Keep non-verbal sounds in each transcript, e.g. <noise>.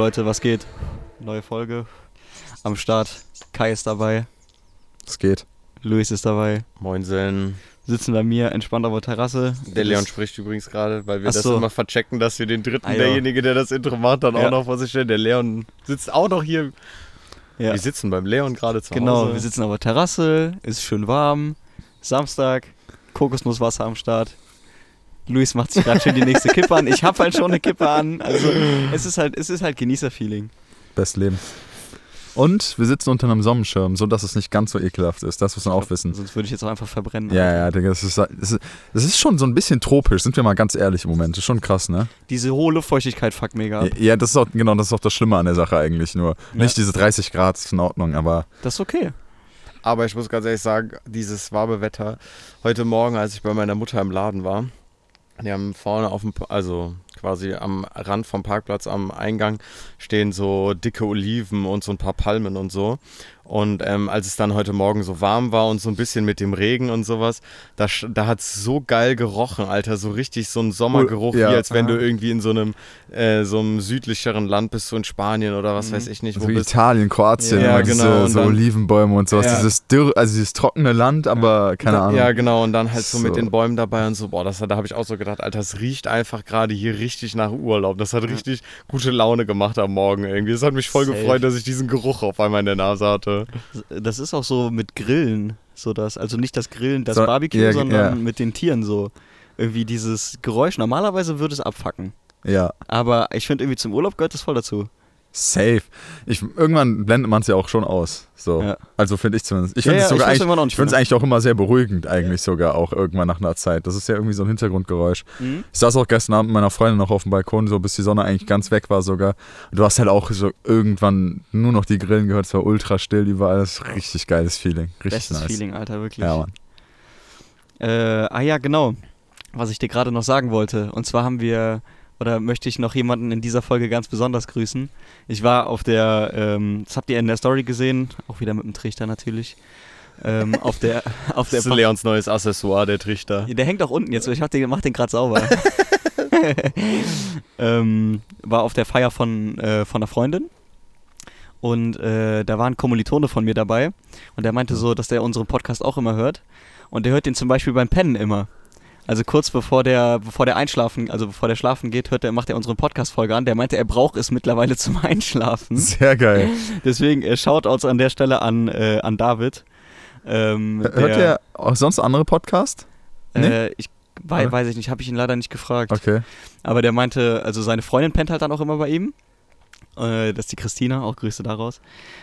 Leute, was geht? Neue Folge am Start. Kai ist dabei, Es geht. Luis ist dabei. Moinsen. Sitzen bei mir entspannt auf der Terrasse. Der Leon spricht übrigens gerade, weil wir Ach das so. immer verchecken, dass wir den dritten, Ah, ja. derjenige, der das Intro macht, dann Ja. auch noch vor sich stellt. Der Leon sitzt auch noch hier. Ja. Wir sitzen beim Leon gerade zu Genau, Hause. wir sitzen auf der Terrasse, ist schön warm. Samstag, Kokosnusswasser am Start. Luis macht sich gerade schön die nächste Kippe an. Ich habe halt schon eine Kippe an. Also es ist halt, es ist halt Genießerfeeling. Best Leben. Und wir sitzen unter einem Sonnenschirm, so dass es nicht ganz so ekelhaft ist. Das muss man auch wissen. Sonst würde ich jetzt auch einfach verbrennen. Ja, ja, Digga, das ist, das, ist, das ist schon so ein bisschen tropisch, sind wir mal ganz ehrlich im Moment. Das ist schon krass, ne? Diese hohe Luftfeuchtigkeit fuckt mega ab. Ja, das ist auch, genau, das ist auch das Schlimme an der Sache eigentlich nur. Ja. Nicht diese 30 Grad ist in Ordnung, aber Das ist okay. Aber ich muss ganz ehrlich sagen, dieses warme Wetter, heute Morgen, als ich bei meiner Mutter im Laden war, die haben vorne auf dem, also quasi am Rand vom Parkplatz am Eingang stehen so dicke Oliven und so ein paar Palmen und so. Und ähm, als es dann heute Morgen so warm war und so ein bisschen mit dem Regen und sowas, da, da hat es so geil gerochen, Alter. So richtig so ein Sommergeruch, Ja. wie als wenn du Aha. irgendwie in so einem, äh, so einem südlicheren Land bist, so in Spanien oder was Mhm. weiß ich nicht, wo so bist. Italien, Kroatien, Ja, genau, diese so dann- Olivenbäume und sowas. Ja. Dieses dürr, also dieses trockene Land, aber keine Ahnung. Ja, genau. Und dann halt so, mit So. den Bäumen dabei und so. Boah, das, da habe ich auch so gedacht, Alter, das riecht einfach gerade hier richtig nach Urlaub. Das hat richtig gute Laune gemacht am Morgen irgendwie. Das hat mich voll Safe. gefreut, dass ich diesen Geruch auf einmal in der Nase hatte. Das ist auch so mit Grillen, so das, also nicht das Grillen, das So, Barbecue, ja, sondern ja. mit den Tieren so. Irgendwie dieses Geräusch, normalerweise würde es abfacken. ja. Aber ich finde irgendwie zum Urlaub gehört das voll dazu. Safe. Ich, irgendwann blendet man es ja auch schon aus. So. Ja. Also finde ich zumindest. Ich Ja, finde ja, es sogar ich weiß eigentlich, ich ne? eigentlich auch immer sehr beruhigend, eigentlich sogar auch irgendwann nach einer Zeit. Das ist ja irgendwie so ein Hintergrundgeräusch. Mhm. Ich saß auch gestern Abend mit meiner Freundin noch auf dem Balkon, so bis die Sonne eigentlich ganz weg war sogar. Und du hast halt auch so irgendwann nur noch die Grillen gehört, es war ultra still überall. Das ist richtig geiles Feeling. Richtig Bestes nice. Feeling, Alter, wirklich. Ja, Mann. Äh, ah ja, genau. Was ich dir gerade noch sagen wollte. Und zwar haben wir, oder möchte ich noch jemanden in dieser Folge ganz besonders grüßen. Ich war auf der, ähm, das habt ihr in der Story gesehen, auch wieder mit dem Trichter natürlich. Ähm, auf der, <laughs> auf Das der ist Leons neues Accessoire, der Trichter. Der hängt auch unten jetzt, ich mach den, mach den gerade sauber. <laughs> ähm, war auf der Feier von, äh, von einer Freundin und äh, da war ein Kommilitone von mir dabei und der meinte so, dass der unseren Podcast auch immer hört und der hört den zum Beispiel beim Pennen immer. Also kurz bevor der, bevor der einschlafen, also bevor der schlafen geht, hört der, macht er unsere Podcast-Folge an. Der meinte, er braucht es mittlerweile <laughs> zum Einschlafen. Sehr geil. Deswegen äh, schaut uns an der Stelle an, äh, an David. Ähm, Hört ihr auch sonst andere Podcast? Nee? Äh, ich wei Oder? weiß ich nicht, habe ich ihn leider nicht gefragt. Okay. Aber der meinte, also seine Freundin pennt halt dann auch immer bei ihm. Äh, das ist die Christina, auch Grüße daraus.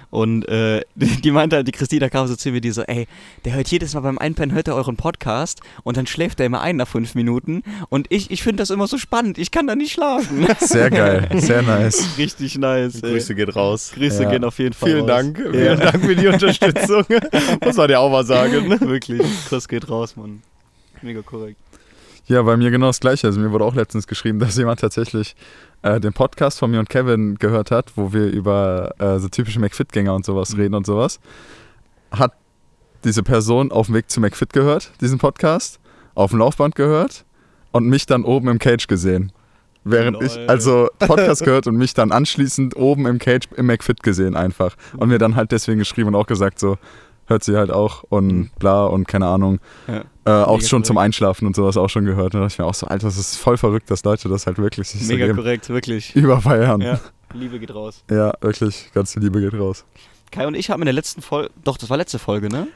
Und äh, <laughs> die meinte halt, die Christina kam so zu mir, die so, ey, der hört jedes Mal beim Einpennen, hört er euren Podcast und dann schläft er immer ein nach fünf Minuten. Und ich, ich finde das immer so spannend, ich kann da nicht schlafen. <laughs> Sehr geil. Sehr nice. <laughs> Richtig nice. Ey. Grüße geht raus. Grüße Ja. gehen auf jeden Fall Vielen raus. Dank. Ja. Vielen Dank für die Unterstützung. Muss man ja auch mal sagen. ne? Wirklich, Kuss geht raus, Mann. Mega korrekt. Ja, bei mir genau das Gleiche. Also mir wurde auch letztens geschrieben, dass jemand tatsächlich äh, den Podcast von mir und Kevin gehört hat, wo wir über äh, so typische McFit-Gänger und sowas Mhm. reden und sowas. Hat diese Person auf dem Weg zu McFit gehört, diesen Podcast, auf dem Laufband gehört und mich dann oben im Cage gesehen. Während ich Lol. also Podcast gehört und mich dann anschließend oben im Cage im McFit gesehen einfach. Und mir dann halt deswegen geschrieben und auch gesagt so, hört sie halt auch und Mhm. bla und keine Ahnung. Ja. Äh, auch Mega schon zum. Einschlafen und sowas auch schon gehört. Und da dachte ich mir auch so, Alter, das ist voll verrückt, dass Leute das halt wirklich sich so Mega geben. korrekt, wirklich. <laughs> Überfeiern. Ja, Ja. Liebe geht raus. wirklich. Ganze Liebe geht raus. Kai und ich haben in der letzten Folge, doch, das war letzte Folge, ne?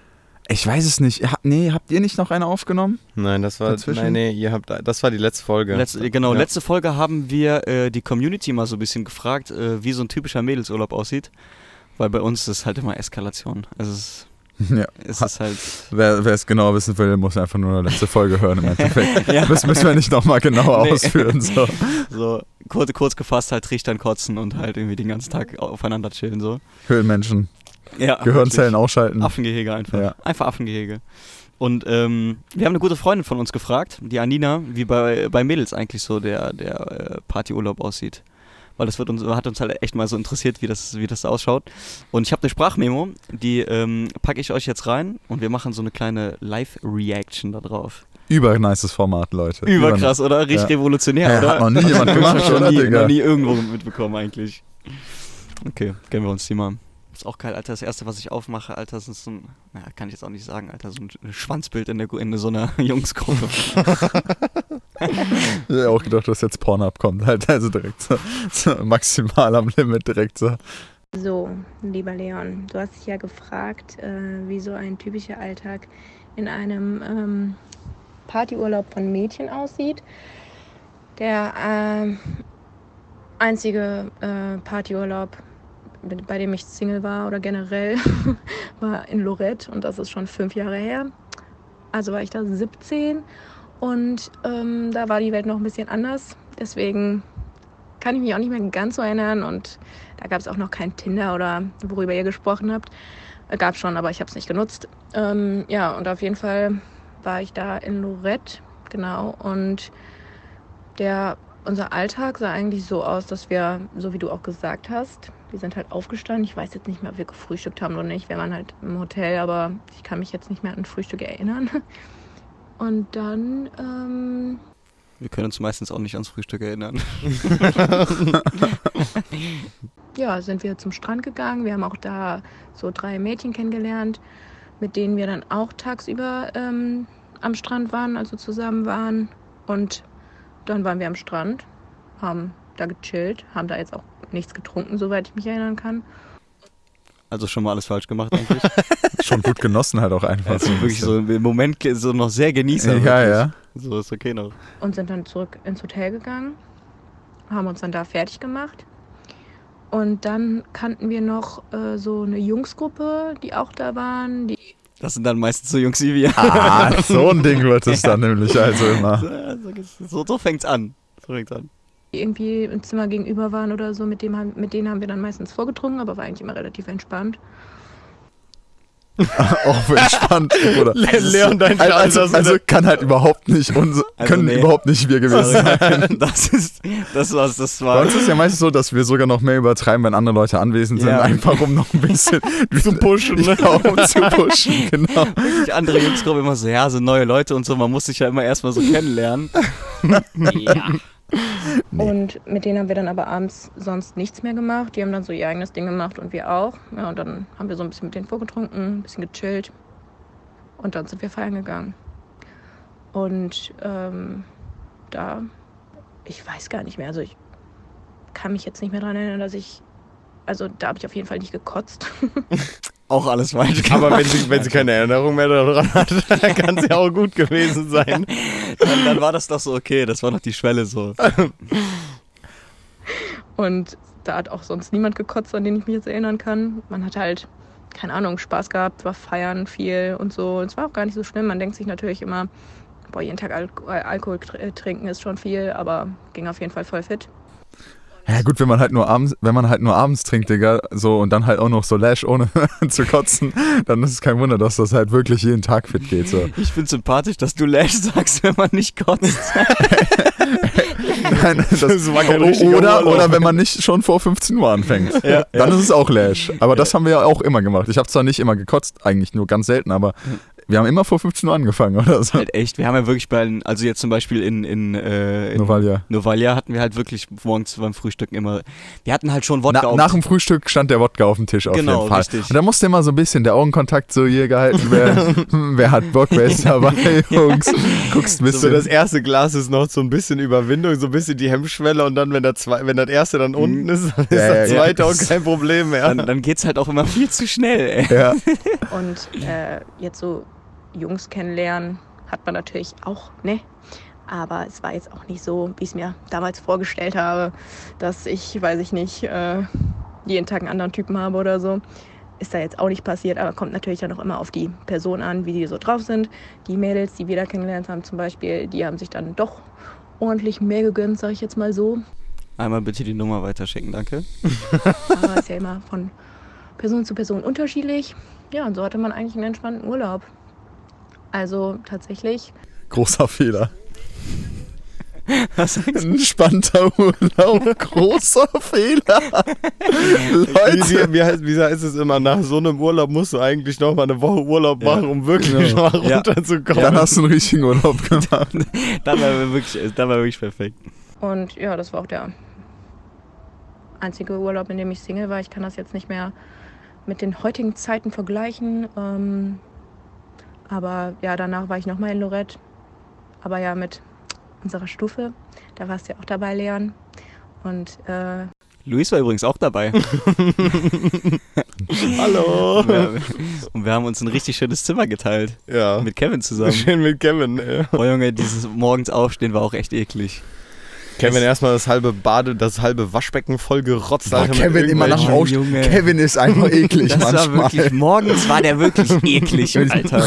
Ich weiß es nicht. Ha- Nee, habt ihr nicht noch eine aufgenommen? Nein, das war. Dazwischen? Nein, nee, ihr habt. Das war die letzte Folge. Letzte, genau, Ja. letzte Folge haben wir äh, die Community mal so ein bisschen gefragt, äh, wie so ein typischer Mädelsurlaub aussieht. Weil bei uns ist halt immer Eskalation. Also es, <laughs> ja. es ist halt. <laughs> Wer wer es genau wissen will, muss einfach nur die letzte Folge hören im Endeffekt. <laughs> ja, Das müssen wir nicht nochmal genau Nee. ausführen. So. so kurz, kurz gefasst halt trichtern, kotzen und halt irgendwie den ganzen Tag aufeinander chillen. So. Höhlenmenschen. Ja, Gehirnzellen wirklich. ausschalten. Affengehege einfach. Ja. Einfach Affengehege. Und ähm, wir haben eine gute Freundin von uns gefragt, die Anina, wie bei, bei Mädels eigentlich so der, der äh, Partyurlaub aussieht. Weil das wird uns, hat uns halt echt mal so interessiert, wie das, wie das ausschaut. Und ich habe eine Sprachmemo, die ähm, packe ich euch jetzt rein und wir machen so eine kleine Live-Reaction da drauf. übernices Format, Leute. Überkrass, oder? Richtig Ja. revolutionär, Ja, oder? hat noch nie jemand <laughs> gemacht, noch oder, nie, Digga? noch nie irgendwo mitbekommen, eigentlich. Okay, gönnen wir uns die mal. Ist auch geil, Alter. Das erste, was ich aufmache, Alter, ist so ein, naja, kann ich jetzt auch nicht sagen, Alter, so ein Schwanzbild in, der, in so einer <laughs> Jungsgruppe. <laughs> Ich hätte auch gedacht, dass jetzt Pornhub kommt. Halt, also direkt so, so maximal am Limit, direkt so. So, lieber Leon, du hast dich ja gefragt, äh, wie so ein typischer Alltag in einem ähm, Partyurlaub von Mädchen aussieht. Der ähm, einzige äh, Partyurlaub, bei dem ich Single war oder generell, <laughs> war in Lorette und das ist schon fünf Jahre her. Also war ich da 17 und ähm, da war die Welt noch ein bisschen anders. Deswegen kann ich mich auch nicht mehr ganz so erinnern und da gab es auch noch kein Tinder oder worüber ihr gesprochen habt. Äh, Gab schon, aber ich habe es nicht genutzt. Ähm, ja, und auf jeden Fall war ich da in Lorette, genau. Und der, unser Alltag sah eigentlich so aus, dass wir, so wie du auch gesagt hast, wir sind halt aufgestanden. Ich weiß jetzt nicht mehr, ob wir gefrühstückt haben oder nicht. Wir waren halt im Hotel, aber ich kann mich jetzt nicht mehr an ein Frühstück erinnern. Und dann, ähm, Wir können uns meistens auch nicht ans Frühstück erinnern. <laughs> ja, sind wir zum Strand gegangen. Wir haben auch da so drei Mädchen kennengelernt, mit denen wir dann auch tagsüber ähm, am Strand waren, also zusammen waren. Und dann waren wir am Strand, haben da gechillt, haben da jetzt auch nichts getrunken, soweit ich mich erinnern kann. Also schon mal alles falsch gemacht eigentlich. <laughs> Schon gut genossen halt auch einfach. Also wirklich so im Moment so noch sehr genießer. Ja, wirklich. ja. So ist okay noch. Und sind dann zurück ins Hotel gegangen, haben uns dann da fertig gemacht. Und dann kannten wir noch äh, so eine Jungsgruppe, die auch da waren, die Das sind dann meistens so Jungs wie wir. Ah, so ein Ding wird es <laughs> dann nämlich also immer. So, so fängt's an. So fängt's an. Irgendwie im Zimmer gegenüber waren oder so, mit, dem haben, mit denen haben wir dann meistens vorgetrunken, aber war eigentlich immer relativ entspannt. <laughs> Auch entspannt, oder? Leon, dein Also, also, also kann halt überhaupt nicht, unser, Also können nee. überhaupt nicht wir gewesen sein. <laughs> das ist, das war's, das Bei war. uns ist ja meistens so, dass wir sogar noch mehr übertreiben, wenn andere Leute anwesend sind, Ja. einfach um noch ein bisschen <laughs> Zu pushen, ne? Ja, um zu pushen, genau. Die andere Jungsgruppe immer so, ja, sind neue Leute und so, man muss sich ja immer erstmal so kennenlernen. ja. <laughs> Nee. Und mit denen haben wir dann aber abends sonst nichts mehr gemacht. Die haben dann so ihr eigenes Ding gemacht und wir auch. Ja, und dann haben wir so ein bisschen mit denen vorgetrunken, ein bisschen gechillt. Und dann sind wir feiern gegangen. Und ähm, da, ich weiß gar nicht mehr, also ich kann mich jetzt nicht mehr daran erinnern, dass ich, also da habe ich auf jeden Fall nicht gekotzt. <laughs> Auch alles falsch gemacht. Aber wenn sie, wenn sie keine Erinnerung mehr daran hat, <laughs> dann kann es ja auch gut gewesen sein. <laughs> dann, dann war das doch so okay, das war noch die Schwelle so. <laughs> Und da hat auch sonst niemand gekotzt, an den ich mich jetzt erinnern kann. Man hat halt, keine Ahnung, Spaß gehabt, war feiern viel und so. Und es war auch gar nicht so schlimm. Man denkt sich natürlich immer, boah, jeden Tag Al Alkohol äh, trinken ist schon viel, aber ging auf jeden Fall voll fit. Ja gut, wenn man halt nur abends, wenn man halt nur abends trinkt, Digga, so und dann halt auch noch so Lash ohne <laughs> zu kotzen, dann ist es kein Wunder, dass das halt wirklich jeden Tag fit geht. So. Ich find's sympathisch, dass du Lash sagst, wenn man nicht kotzt. <laughs> Nein, das, Das war kein oder, oder wenn man nicht schon vor 15 Uhr anfängt. dann ist es auch Lash. Aber das haben wir ja auch immer gemacht. Ich habe zwar nicht immer gekotzt, eigentlich nur ganz selten, aber wir haben immer vor 15 Uhr angefangen oder so. halt echt, wir haben ja wirklich bei, den- also jetzt zum Beispiel in, in, äh, in Novalia. Novalia hatten wir halt wirklich morgens beim Frühstücken immer, wir hatten halt schon Wodka Na, auf- nach dem Frühstück stand der Wodka auf dem Tisch auf Genau, jeden Fall. richtig. Und da musste immer so ein bisschen der Augenkontakt so hier gehalten werden. <laughs> Hm, wer hat Bock, wer ist dabei, <laughs> Jungs? Guckst ein So, bisschen. das erste Glas ist noch so ein bisschen Überwindung, so ein bisschen die Hemmschwelle und dann, wenn, der zwei, wenn das erste dann unten ist, dann ist Ja, das zweite ja. auch kein Problem mehr. dann, dann geht's halt auch immer viel zu schnell, ey. ja. <laughs> Und äh, jetzt so Jungs kennenlernen hat man natürlich auch, ne? Aber es war jetzt auch nicht so, wie ich es mir damals vorgestellt habe, dass ich, weiß ich nicht, äh, jeden Tag einen anderen Typen habe oder so. Ist da jetzt auch nicht passiert, aber kommt natürlich dann auch immer auf die Person an, wie die so drauf sind. Die Mädels, die wir da kennengelernt haben zum Beispiel, die haben sich dann doch ordentlich mehr gegönnt, sag ich jetzt mal so. Einmal bitte die Nummer weiterschicken, danke. Aber ist ja immer von Person zu Person unterschiedlich. Ja, und so hatte man eigentlich einen entspannten Urlaub. Also tatsächlich, Großer Fehler. Was sagst du? Entspannter Urlaub, großer Fehler. Leute. wie, wie, heißt, wie heißt es immer, nach so einem Urlaub musst du eigentlich noch mal eine Woche Urlaub Ja. machen, um wirklich Genau. mal Ja. runterzukommen. Dann hast du einen richtigen Urlaub gemacht. <laughs> Dann war wir wirklich, dann war wirklich perfekt. Und ja, das war auch der einzige Urlaub, in dem ich Single war. Ich kann das jetzt nicht mehr mit den heutigen Zeiten vergleichen. Ähm, aber ja, danach war ich nochmal in Lorette. Aber ja, mit unserer Stufe. Da warst du ja auch dabei, Leon. Und äh, Luis war übrigens auch dabei. <laughs> <laughs> Hallo. Und wir, und wir haben uns ein richtig schönes Zimmer geteilt. Ja. Mit Kevin zusammen. Schön mit Kevin. Ey. Boah, Junge, dieses morgens aufstehen war auch echt eklig. Kevin erstmal das halbe Bade, das halbe Waschbecken voll gerotzt. Boah, Kevin immer nach dem. Junge. Kevin ist einfach <laughs> eklig Das war manchmal. wirklich, morgens war der wirklich <laughs> eklig, Alter.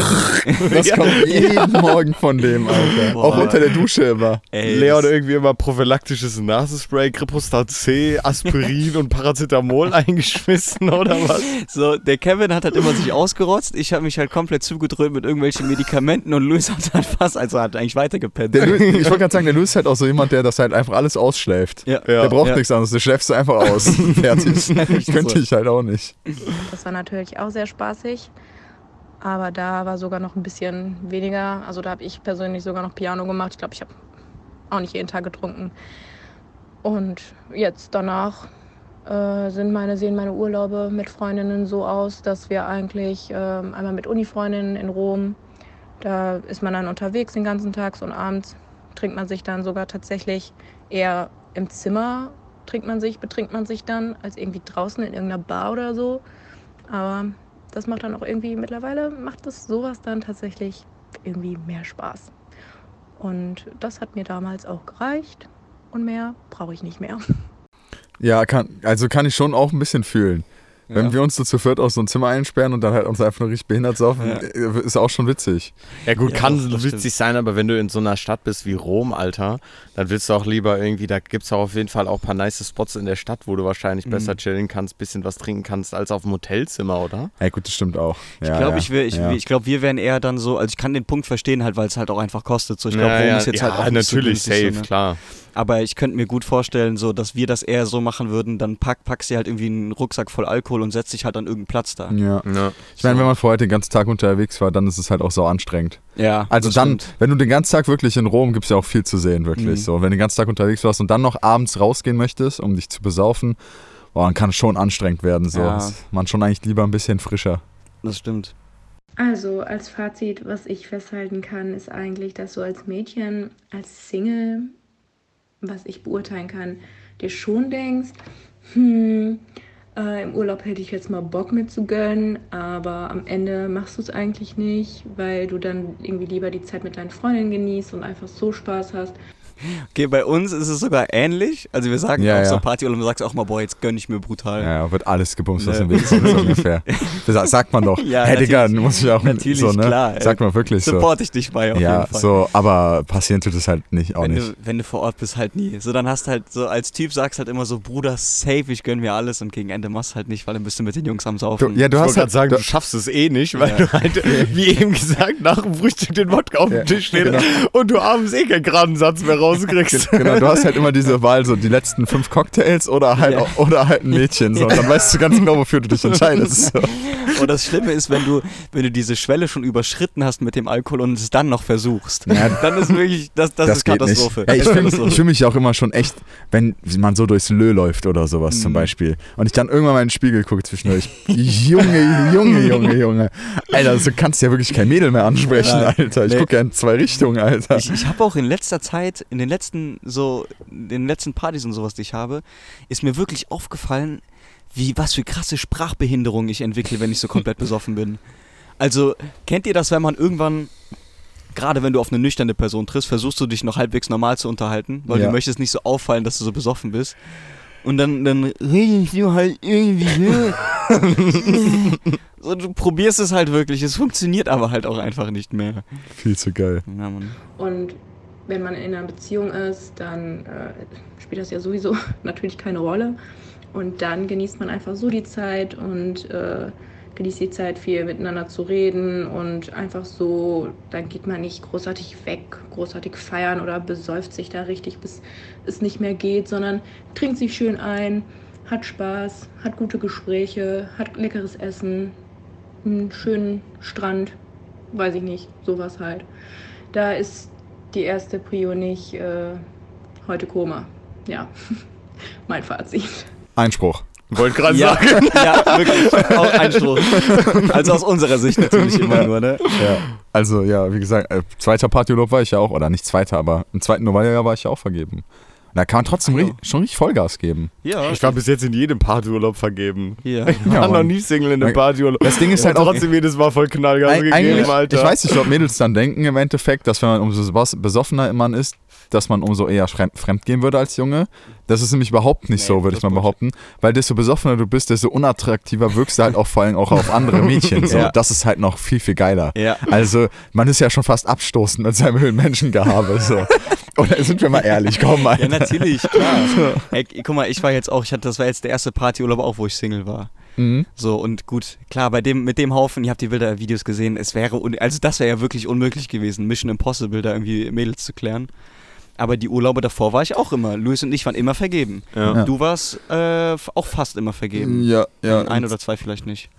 Das kommt <laughs> jeden Morgen von dem, Alter. Boah. Auch unter der Dusche immer. Ey, Leon irgendwie immer prophylaktisches Nasenspray, Gripostat C, Aspirin und Paracetamol eingeschmissen oder was? So, der Kevin hat halt immer sich ausgerotzt. Ich habe mich halt komplett zugedröhnt mit irgendwelchen Medikamenten und Luis hat halt fast, also hat eigentlich weitergepennt. Der ich wollte gerade sagen, der Louis ist halt auch so jemand, der das halt einfach alles ausschläft. ja. Der braucht Ja. nichts anderes, der schläfst du einfach <laughs> aus. Fertig. Könnte ich halt auch nicht. das war natürlich auch sehr spaßig. Aber da war sogar noch ein bisschen weniger. Also da habe ich persönlich sogar noch Piano gemacht. Ich glaube, ich habe auch nicht jeden Tag getrunken. Und jetzt danach äh, sind meine, sehen meine Urlaube mit Freundinnen so aus, dass wir eigentlich ähm, einmal mit Uni-Freundinnen in Rom, da ist man dann unterwegs den ganzen Tag und abends trinkt man sich dann sogar tatsächlich eher im Zimmer trinkt man sich, betrinkt man sich dann, als irgendwie draußen in irgendeiner Bar oder so. Aber das macht dann auch irgendwie, mittlerweile macht das sowas dann tatsächlich irgendwie mehr Spaß. Und das hat mir damals auch gereicht und mehr brauche ich nicht mehr. Ja, kann, also kann ich schon auch ein bisschen fühlen. Wenn Ja. wir uns so zu viert aus so ein Zimmer einsperren und dann halt uns einfach nur richtig behindert saufen, Ja. äh, ist auch schon witzig. Ja gut, Ja, kann witzig sein, aber wenn du in so einer Stadt bist wie Rom, Alter, dann willst du auch lieber irgendwie, da gibt es auch auf jeden Fall auch ein paar nice Spots in der Stadt, wo du wahrscheinlich Mhm. besser chillen kannst, bisschen was trinken kannst, als auf dem Hotelzimmer, oder? Ja gut, das stimmt auch. Ja, Ich glaube, ja, ich, ich, ja. ich glaub, wir wären eher dann so, also ich kann den Punkt verstehen halt, weil es halt auch einfach kostet. So, ich glaube, ja, Rom ja, ist jetzt ja, halt auch natürlich safe, so, ne? klar. Aber ich könnte mir gut vorstellen, so, dass wir das eher so machen würden, dann pack, packst dir halt irgendwie einen Rucksack voll Alkohol und setzt dich halt an irgendeinen Platz da. ja. Ja. Ich meine, wenn man vorher den ganzen Tag unterwegs war, dann ist es halt auch so anstrengend. Ja, Also das dann, stimmt. wenn du den ganzen Tag wirklich in Rom, gibt es ja auch viel zu sehen, wirklich. Mhm. So, wenn du den ganzen Tag unterwegs warst und dann noch abends rausgehen möchtest, um dich zu besaufen, boah, dann kann es schon anstrengend werden. So. Ja. Man schon eigentlich lieber ein bisschen frischer. Das stimmt. Also als Fazit, was ich festhalten kann, ist eigentlich, dass du als Mädchen, als Single, was ich beurteilen kann, dir schon denkst, hm, äh, im Urlaub hätte ich jetzt mal Bock mit zu gönnen, aber am Ende machst du es eigentlich nicht, weil du dann irgendwie lieber die Zeit mit deinen Freundinnen genießt und einfach so Spaß hast. Okay, bei uns ist es sogar ähnlich. Also wir sagen Ja, auf so ja. Party und du sagst auch mal, boah, jetzt gönn ich mir brutal. Ja, wird alles gebumst, was Ne. im Weg ist, so ungefähr. <laughs> Das sagt man doch. Ja, hey, Digga, muss ich auch Natürlich, so, ne? klar. Sagt man wirklich so. Support ich dich bei auf ja, jeden Fall. so, aber passieren tut es halt nicht, auch wenn, nicht. Du, wenn du vor Ort bist, halt nie. So, dann hast halt so als Typ sagst halt immer so, Bruder, safe, ich gönn mir alles und gegen Ende machst halt nicht, weil dann bist du mit den Jungs am Du, Saufen. ja, du ich hast halt, sagen, du, du schaffst es eh nicht, weil Ja. du halt, wie eben gesagt, nach dem Frühstück den Wodka auf Ja, dem Tisch steht genau. und du abends eh keinen geraden Satz mehr rauskriegst. genau, du hast halt immer diese Wahl, so die letzten fünf Cocktails oder halt, Ja. oder halt ein Mädchen. So. Und dann weißt du ganz genau, wofür du dich entscheidest. So. Und das Schlimme ist, wenn du, wenn du diese Schwelle schon überschritten hast mit dem Alkohol und es dann noch versuchst, Ja, dann ist wirklich, das, das, ist geht Katastrophe. Ey, ich Das ist fühle fühl mich auch immer schon echt, wenn man so durchs Lö läuft oder sowas zum Mhm. Beispiel. Und ich dann irgendwann mal in den Spiegel gucke zwischendurch. Junge, Junge, Junge, Junge. Alter, du kannst ja wirklich kein Mädel mehr ansprechen. Alter. Ich Nee. gucke ja in zwei Richtungen, Alter. Ich, ich habe auch in letzter Zeit, in den letzten so, in den letzten Partys und sowas, die ich habe, ist mir wirklich aufgefallen, wie was für krasse Sprachbehinderung ich entwickle, wenn ich so komplett besoffen bin. Also kennt ihr das, wenn man irgendwann Gerade wenn du auf eine nüchterne Person triffst, versuchst du dich noch halbwegs normal zu unterhalten, weil Ja. du möchtest nicht so auffallen, dass du so besoffen bist. Und dann, dann redest du halt irgendwie so. <laughs> so. Du probierst es halt wirklich, es funktioniert aber halt auch einfach nicht mehr. Viel zu geil. Ja, Mann. Und wenn man in einer Beziehung ist, dann äh, spielt das ja sowieso <laughs> natürlich keine Rolle. Und dann genießt man einfach so die Zeit und äh, genießt die Zeit viel miteinander zu reden und einfach so, dann geht man nicht großartig weg, großartig feiern oder besäuft sich da richtig, bis es nicht mehr geht, sondern trinkt sich schön ein, hat Spaß, hat gute Gespräche, hat leckeres Essen, einen schönen Strand, weiß ich nicht, sowas halt. Da ist die erste Prio nicht äh, heute Koma. Ja, <laughs> mein Fazit. Einspruch. Wollte gerade Ja, sagen. <laughs> ja, wirklich. <laughs> Auch Einspruch. Also aus unserer Sicht natürlich immer nur, ne? Ja. Also ja, wie gesagt, äh, zweiter Partyurlaub war ich ja auch, oder nicht zweiter, aber im zweiten Novalia war ich ja auch vergeben. Und da kann man trotzdem ri- schon richtig Vollgas geben. Ja. Ich war bis jetzt in jedem Partyurlaub vergeben. Hier. <laughs> Ich war Ja, noch nie Single in einem Partyurlaub. Das Ding ist Ich halt auch. trotzdem jedes Mal voll Knallgas Eig- gegeben, eigentlich, Alter. ich weiß nicht, ob Mädels dann denken im Endeffekt, dass wenn man umso bes- besoffener man ist, dass man umso eher fremd, gehen würde als Junge. Das ist nämlich überhaupt nicht Nee, so, würde ich mal behaupten. Weil desto besoffener du bist, desto unattraktiver wirkst du halt auch vor allem auch auf andere <laughs> Mädchen. So. Ja. Das ist halt noch viel, viel geiler. Ja. Also, man ist ja schon fast abstoßend mit seinem Höhlenmenschengehabe. So. <laughs> Oder sind wir mal ehrlich, komm, Alter. Ja, natürlich, klar. Ey, guck mal, ich war jetzt auch, ich hatte, das war jetzt der erste Partyurlaub auch, wo ich Single war. Mhm. So, und gut, klar, bei dem, mit dem Haufen, ihr habt die Bilder, Videos gesehen, es wäre, un also das wäre ja wirklich unmöglich gewesen, Mission Impossible, da irgendwie Mädels zu klären. Aber die Urlaube davor war ich auch immer. Luis und ich waren immer vergeben. Ja. Ja. Du warst äh, auch fast immer vergeben. Ja, ja. Ein oder zwei vielleicht nicht.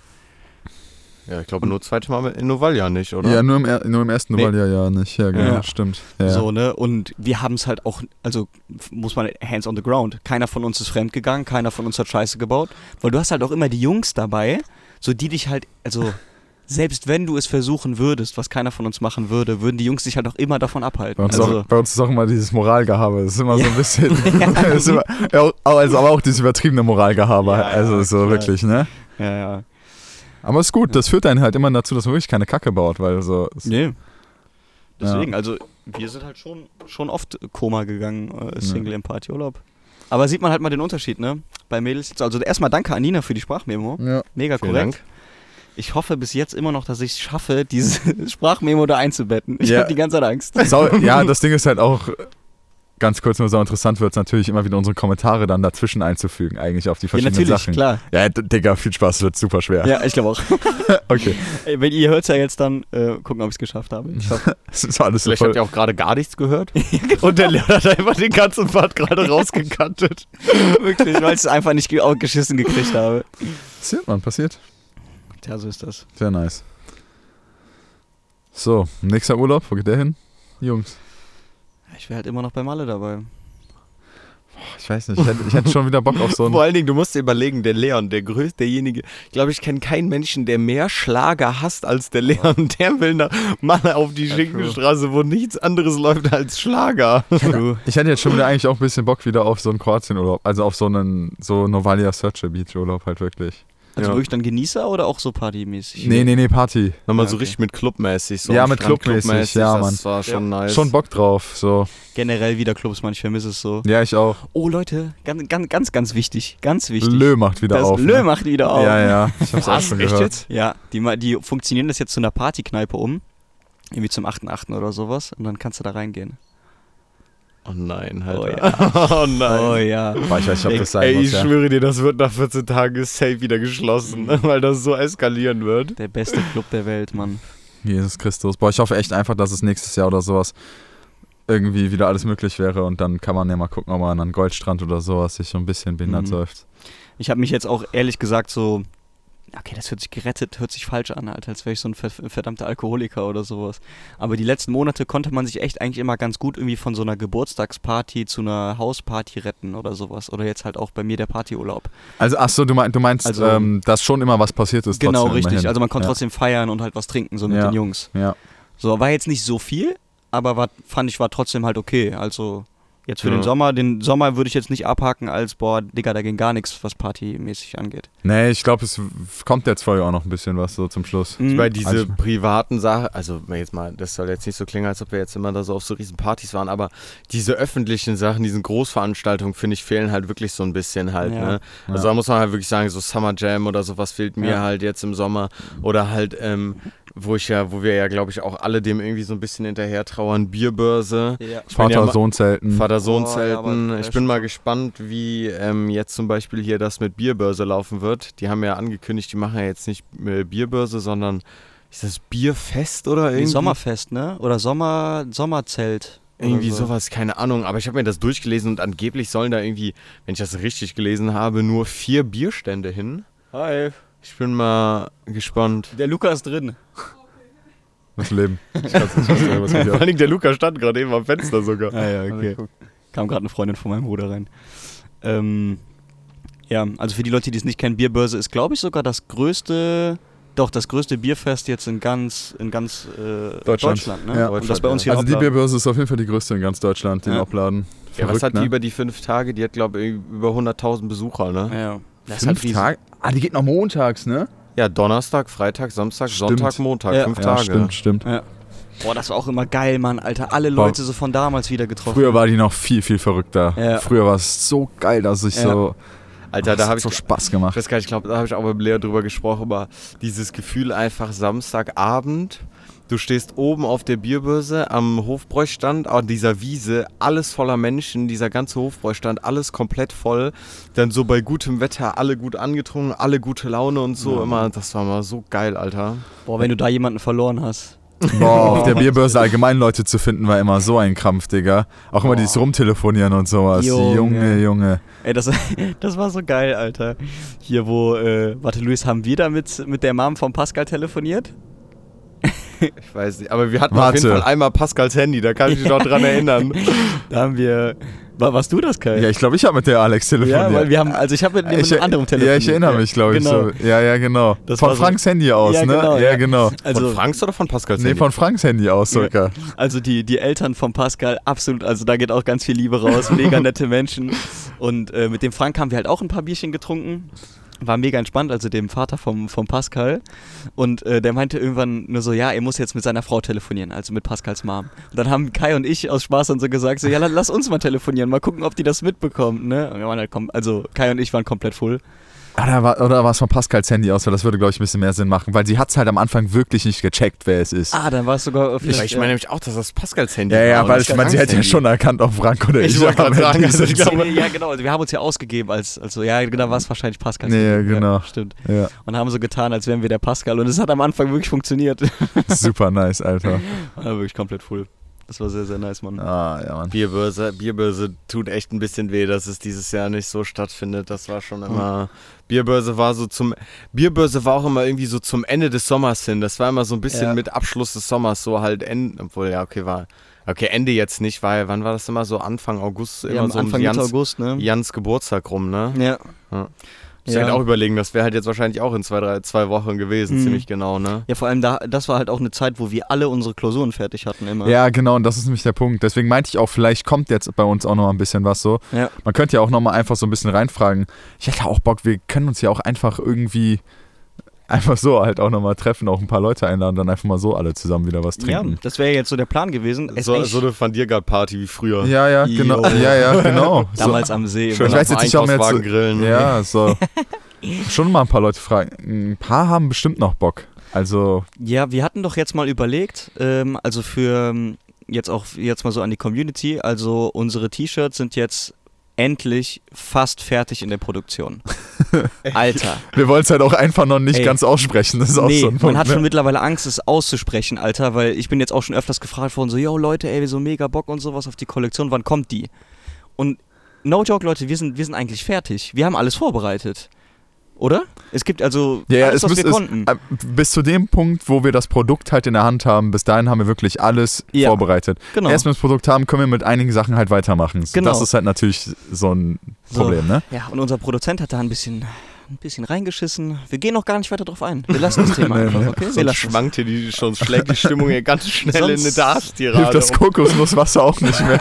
Ja, ich glaube nur zweite Mal in Novalia nicht, oder? Ja, nur im, er- nur im ersten Nee. Novalia ja nicht. Ja, genau, Ja. stimmt. Ja. So, ne? Und wir haben es halt auch, also muss man hands on the ground. Keiner von uns ist fremdgegangen, keiner von uns hat Scheiße gebaut. Weil du hast halt auch immer die Jungs dabei, so die dich halt, also <laughs> selbst wenn du es versuchen würdest, was keiner von uns machen würde, würden die Jungs dich halt auch immer davon abhalten. Bei uns, Also, auch, bei uns ist auch immer dieses Moralgehabe. Das ist immer so Ja. ein bisschen. <laughs> <laughs> immer, ja, auch- also, aber auch dieses übertriebene Moralgehabe. Ja, ja, also so klar. wirklich, ne? ja, ja. Aber ist gut, das führt einen halt immer dazu, dass man wirklich keine Kacke baut, weil so. Nee. Deswegen, also wir sind halt schon, schon oft Koma gegangen, äh, Single im Partyurlaub. Aber sieht man halt mal den Unterschied, ne? Bei Mädels. jetzt- Also erstmal danke an Nina für die Sprachmemo. Ja. Mega Vielen korrekt. Dank. Ich hoffe bis jetzt immer noch, dass ich es schaffe, diese <laughs> Sprachmemo da einzubetten. Ich Ja. habe die ganze Zeit Angst. Sau, ja, <laughs> das Ding ist halt auch. Ganz kurz nur so interessant wird es natürlich immer wieder unsere Kommentare dann dazwischen einzufügen, eigentlich auf die Ja, verschiedenen natürlich, Sachen. klar. Ja, Digga, viel Spaß, wird super schwer. Ja, ich glaube auch. <laughs> Okay. Wenn ihr hört es ja jetzt dann, äh, gucken, ob ich es geschafft habe. Ich hoffe. <laughs> Das ist alles Vielleicht voll. habt ihr auch gerade gar nichts gehört. <laughs> genau. Und der Leon hat einfach den ganzen Part gerade rausgekattet. Wirklich, weil ich es einfach nicht geschissen gekriegt habe. Passiert, man, passiert. Tja, so ist das. Sehr nice. So, nächster Urlaub, wo geht der hin? Jungs. Ich wäre halt immer noch bei Malle dabei. Ich weiß nicht, ich hätte, ich hätte schon wieder Bock auf so <laughs> Vor ein. allen Dingen, du musst dir überlegen, der Leon, der größte, derjenige, ich glaube, ich kenne keinen Menschen, der mehr Schlager hasst als der Leon. Der will nach Malle auf die Ja, Schinkenstraße, wo nichts anderes läuft als Schlager. <laughs> True. <laughs> Ich hätte jetzt schon wieder eigentlich auch ein bisschen Bock wieder auf so einen Kroatien-Urlaub. Also auf so einen so Novalia Searcher Beach Urlaub halt wirklich. Also Ja. wirklich dann Genießer oder auch so partymäßig? Nee, nee, nee, Party. Nochmal Ja, so okay. richtig mit Clubmäßig. So Ja, mit Clubmäßig, ja, Das war schon nice. Schon Bock drauf, so. Generell wieder Clubs, man, ich vermisse es so. Ja, ich auch. Oh Leute, ganz, ganz, ganz, ganz wichtig. Ganz wichtig. Lö macht wieder das auf. Lö ne? macht wieder auf. Ja, ja, ich hab's <laughs> auch schon echt gehört. jetzt? Ja, die, die funktionieren das jetzt zu einer Partykneipe um. Irgendwie zum 8.8. oder sowas. Und dann kannst du da reingehen. Oh nein, Oh Alter. <laughs> Oh, nein. Oh ja. Boah, ich weiß nicht, ob das sein Ey, muss, ich ja. schwöre dir, das wird nach 14 Tagen safe wieder geschlossen, <laughs> weil das so eskalieren wird. Der beste Club der Welt, Mann. Jesus Christus. Boah, ich hoffe echt einfach, dass es nächstes Jahr oder sowas irgendwie wieder alles möglich wäre und dann kann man ja mal gucken, ob man an Goldstrand oder sowas sich so ein bisschen behindert Mhm. säuft. Ich habe mich jetzt auch ehrlich gesagt so. Okay, das hört sich gerettet, hört sich falsch an, Alter, als wäre ich so ein ver verdammter Alkoholiker oder sowas. Aber die letzten Monate konnte man sich echt eigentlich immer ganz gut irgendwie von so einer Geburtstagsparty zu einer Hausparty retten oder sowas. Oder jetzt halt auch bei mir der Partyurlaub. Also, ach so, du, mein, du meinst, Also- ähm, dass schon immer was passiert ist. Genau, richtig. immerhin. Also man konnte ja. trotzdem feiern und halt was trinken, so mit Ja. den Jungs. Ja. So, war jetzt nicht so viel, aber war, fand ich war trotzdem halt okay. Also jetzt für Ja. den Sommer, den Sommer würde ich jetzt nicht abhaken als, boah, Digga, da ging gar nichts, was partymäßig angeht. Nee, ich glaube, es kommt jetzt vorher auch noch ein bisschen was so zum Schluss. Mhm. Weil diese Also- privaten Sachen, also jetzt mal, das soll jetzt nicht so klingen, als ob wir jetzt immer da so auf so riesen Partys waren, aber diese öffentlichen Sachen, diesen Großveranstaltungen, finde ich, fehlen halt wirklich so ein bisschen halt. Ja. Ne? Also Ja. da muss man halt wirklich sagen, so Summer Jam oder sowas fehlt mir Ja. halt jetzt im Sommer. Oder halt, ähm, wo ich ja, wo wir ja, glaube ich, auch alle dem irgendwie so ein bisschen hinterher trauern. Bierbörse. Ja. Bin ja Vater-Sohn-Zelten. aber- ich bin mal gespannt, wie ähm, jetzt zum Beispiel hier das mit Bierbörse laufen wird. Die haben ja angekündigt, die machen ja jetzt nicht äh, Bierbörse, sondern ist das Bierfest oder Wie irgendwie? Sommerfest, ne? Oder Sommer, Sommerzelt. Irgendwie so. sowas, keine Ahnung. Aber ich habe mir das durchgelesen und angeblich sollen da irgendwie, wenn ich das richtig gelesen habe, nur vier Bierstände hin. Hi. Ich bin mal gespannt. Der Luca ist drin. Das Leben. Ich kann's nicht verstehen, was mich Vor allem der Luca stand gerade eben am Fenster sogar. Ah ja, okay. Kam gerade eine Freundin von meinem Bruder rein. Ähm, ja, also für die Leute, die es nicht kennen, Bierbörse ist, glaube ich, sogar das größte, doch das größte Bierfest jetzt in ganz, in ganz äh, Deutschland. Deutschland. ne? Ja. Und das bei uns hier Also in die. Bierbörse ist auf jeden Fall die größte in ganz Deutschland, den Ja. Obladen. Ja, was Verrückt, hat die ne? über die fünf Tage? Die hat, glaube ich, über 100.000 Besucher, ne? Ja, das Fünf halt riesig. Tage? Ah, die geht noch montags, ne? Ja, Donnerstag, Freitag, Samstag, Stimmt. Sonntag, Montag. Ja. Fünf Ja, Tage. stimmt, stimmt. Ja. Boah, das war auch immer geil, Mann, Alter. Alle. Leute so von damals wieder getroffen. Früher war die noch viel, viel verrückter. Ja. Früher war es so geil, dass ich Ja. so. Alter, das da habe ich so Spaß gemacht. Ich weiß gar nicht, ich glaube, da habe ich auch mit Lea drüber gesprochen, aber dieses Gefühl einfach Samstagabend, du stehst oben auf der Bierbörse am Hofbräustand, an dieser Wiese, alles voller Menschen, dieser ganze Hofbräustand, alles komplett voll. Dann so bei gutem Wetter, alle gut angetrunken, alle gute Laune und so, Ja. immer, das war mal so geil, Alter. Boah, wenn du da jemanden verloren hast. Boah, auf der <laughs> Bierbörse allgemein Leute zu finden, war immer so ein Krampf, Digga. Auch immer Boah. dieses Rumtelefonieren und sowas. Junge. Junge, Junge. Ey, das, <laughs> das war so geil, Alter. Hier, wo, äh, warte, Luis, haben wir da mit, mit der Mom von Pascal telefoniert? <laughs> Ich weiß nicht, aber wir hatten auf Warte. jeden Fall einmal Pascals Handy, da kann ich mich noch dran erinnern. <laughs> Da haben wir. War, warst du das, Kai? Ja, ich glaube, ich habe mit der Alex telefoniert. Ja, weil wir haben, also ich habe mit, mit ich, einem anderen telefoniert. ja, ich erinnere mich, glaube ich. Genau. So. Ja, ja, genau. Das von war so- Franks Handy aus, Ja, ne? genau, ja, ja. genau. Also, von Franks oder von Pascals Nee, Handy? von Franks Handy aus Ja. sogar. also die, die Eltern von Pascal, absolut, also da geht auch ganz viel Liebe raus, mega <laughs> nette Menschen. Und äh, mit dem Frank haben wir halt auch ein paar Bierchen getrunken. War mega entspannt, also dem Vater vom, vom Pascal. Und äh, der meinte irgendwann nur so, ja, er muss jetzt mit seiner Frau telefonieren, also mit Pascals Mom. Und dann haben Kai und ich aus Spaß dann so gesagt, so, ja, la- lass uns mal telefonieren, mal gucken, ob die das mitbekommt, ne? Und wir waren halt also Kai und ich waren komplett full. Oder war, oder war es von Pascals Handy aus? Weil das würde, glaube ich, ein bisschen mehr Sinn machen. Weil sie hat es halt am Anfang wirklich nicht gecheckt, wer es ist. Ah, dann war es sogar ich, ich meine nämlich auch, dass das Pascals Handy ja, ja, war. weil ich meine, sie hätte ja schon erkannt, ob Frank oder ich. Ich wollte <laughs> gerade sagen, Handy also ich glaube- ja, genau. Also wir haben uns ja ausgegeben als, also ja, genau, war es wahrscheinlich Pascal. Nee, ja, genau. stimmt. Ja, Und haben so getan, als wären wir der Pascal. Und es hat am Anfang wirklich funktioniert. super nice, Alter. <laughs> War wirklich komplett full. Das war sehr, sehr nice, Mann. Ah, ja, Mann. Bierbörse, Bierbörse tut echt ein bisschen weh, dass es dieses Jahr nicht so stattfindet. Das war schon immer. Bierbörse war so zum. Bierbörse war auch immer irgendwie so zum Ende des Sommers hin. Das war immer so ein bisschen Ja. mit Abschluss des Sommers, so halt Ende. Obwohl, ja, okay, war. Okay, Ende jetzt nicht, weil wann war das immer so? Anfang August, immer Ja, am so um Anfang Mitte Jans, August, ne? Jans Geburtstag rum, ne? Ja. Ich Ja. halt auch überlegen, das wäre halt jetzt wahrscheinlich auch in zwei, drei, zwei Wochen gewesen, Mhm. ziemlich genau, ne? Ja, vor allem da, das war halt auch eine Zeit, wo wir alle unsere Klausuren fertig hatten immer. Ja, genau, und das ist nämlich der Punkt. Deswegen meinte ich auch, vielleicht kommt jetzt bei uns auch noch mal ein bisschen was so. Ja. Man könnte ja auch noch mal einfach so ein bisschen reinfragen. Ich hätte auch Bock, wir können uns ja auch einfach irgendwie einfach so halt auch noch mal treffen, auch ein paar Leute einladen, dann einfach mal so alle zusammen wieder was Ja, trinken. das wäre jetzt so der Plan gewesen. Es So, so eine Van Diergard-Party wie früher. Ja, ja, genau. Ja, ja, genau. <laughs> So. damals am See. Schön Ich weiß jetzt nicht, ob wir jetzt- grillen. Ja, so. <laughs> Schon mal ein paar Leute fragen. Ein paar haben bestimmt noch Bock. Also, Ja, wir hatten doch jetzt mal überlegt, ähm, also für ähm, jetzt auch jetzt mal so an die Community, also unsere T-Shirts sind jetzt endlich fast fertig in der Produktion. <laughs> Alter. wir wollen es halt auch einfach noch nicht Ey. ganz aussprechen. Das ist auch nee, so ein Punkt. man hat ne? schon mittlerweile Angst, es auszusprechen, Alter, weil ich bin jetzt auch schon öfters gefragt worden, so, yo Leute, ey, wir so mega Bock und sowas auf die Kollektion, wann kommt die? Und no joke, Leute, wir sind, wir sind eigentlich fertig. Wir haben alles vorbereitet. Oder? Es gibt also Ja, alles, es was müsste wir es, konnten. äh, bis zu dem Punkt, wo wir das Produkt halt in der Hand haben, bis dahin haben wir wirklich alles Ja. vorbereitet. genau. Erst wenn wir das Produkt haben, können wir mit einigen Sachen halt weitermachen. Genau. Das ist halt natürlich so ein So. Problem, ne? Ja, und unser Produzent hat da ein bisschen, ein bisschen reingeschissen. Wir gehen noch gar nicht weiter drauf ein. Wir lassen das <laughs> Thema einfach, okay? Wir Sonst lassen es. schwankt hier die, schon schlägt die Stimmung hier ganz <laughs> schnell in eine Sonst Darts-Tirade. <laughs> Hilft das. Kokosnusswasser auch nicht mehr.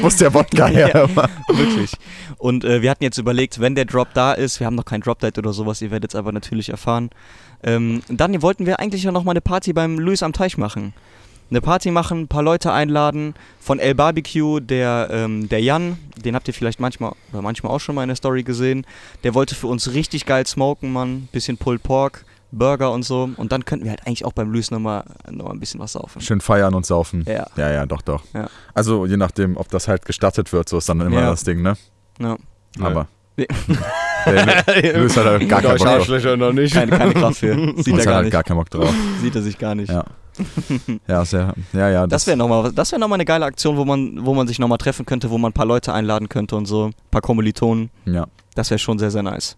Muss der Wodka her. Wirklich. Und äh, wir hatten jetzt überlegt, wenn der Drop da ist, wir haben noch kein Drop-Date oder sowas, ihr werdet es aber natürlich erfahren. Ähm, dann wollten wir eigentlich ja noch mal eine Party beim Luis am Teich machen. Eine Party machen, ein paar Leute einladen. Von El Barbecue, der, ähm, der Jan, den habt ihr vielleicht manchmal oder manchmal auch schon mal in der Story gesehen. Der wollte für uns richtig geil smoken, Mann. Bisschen Pulled Pork, Burger und so. Und dann könnten wir halt eigentlich auch beim Luis nochmal noch mal ein bisschen was saufen. Schön feiern und saufen. Ja. Ja, ja, doch, doch. Ja. Also je nachdem, ob das halt gestattet wird, so ist dann immer Ja. das Ding, ne? Ja. Ja. Aber. Nee. Der Luis hat halt gar keinen Bock drauf. Noch nicht. Keine, keine Kraft für. <laughs> Sieht Luis er hat gar halt nicht. gar keinen Bock drauf. <laughs> Sieht er sich gar nicht. Ja. Ja, sehr. Ja, ja. Das wäre nochmal das wär noch mal eine geile Aktion, wo man, wo man sich nochmal treffen könnte, wo man ein paar Leute einladen könnte und so. Ein paar Kommilitonen. Ja. Das wäre schon sehr, sehr nice.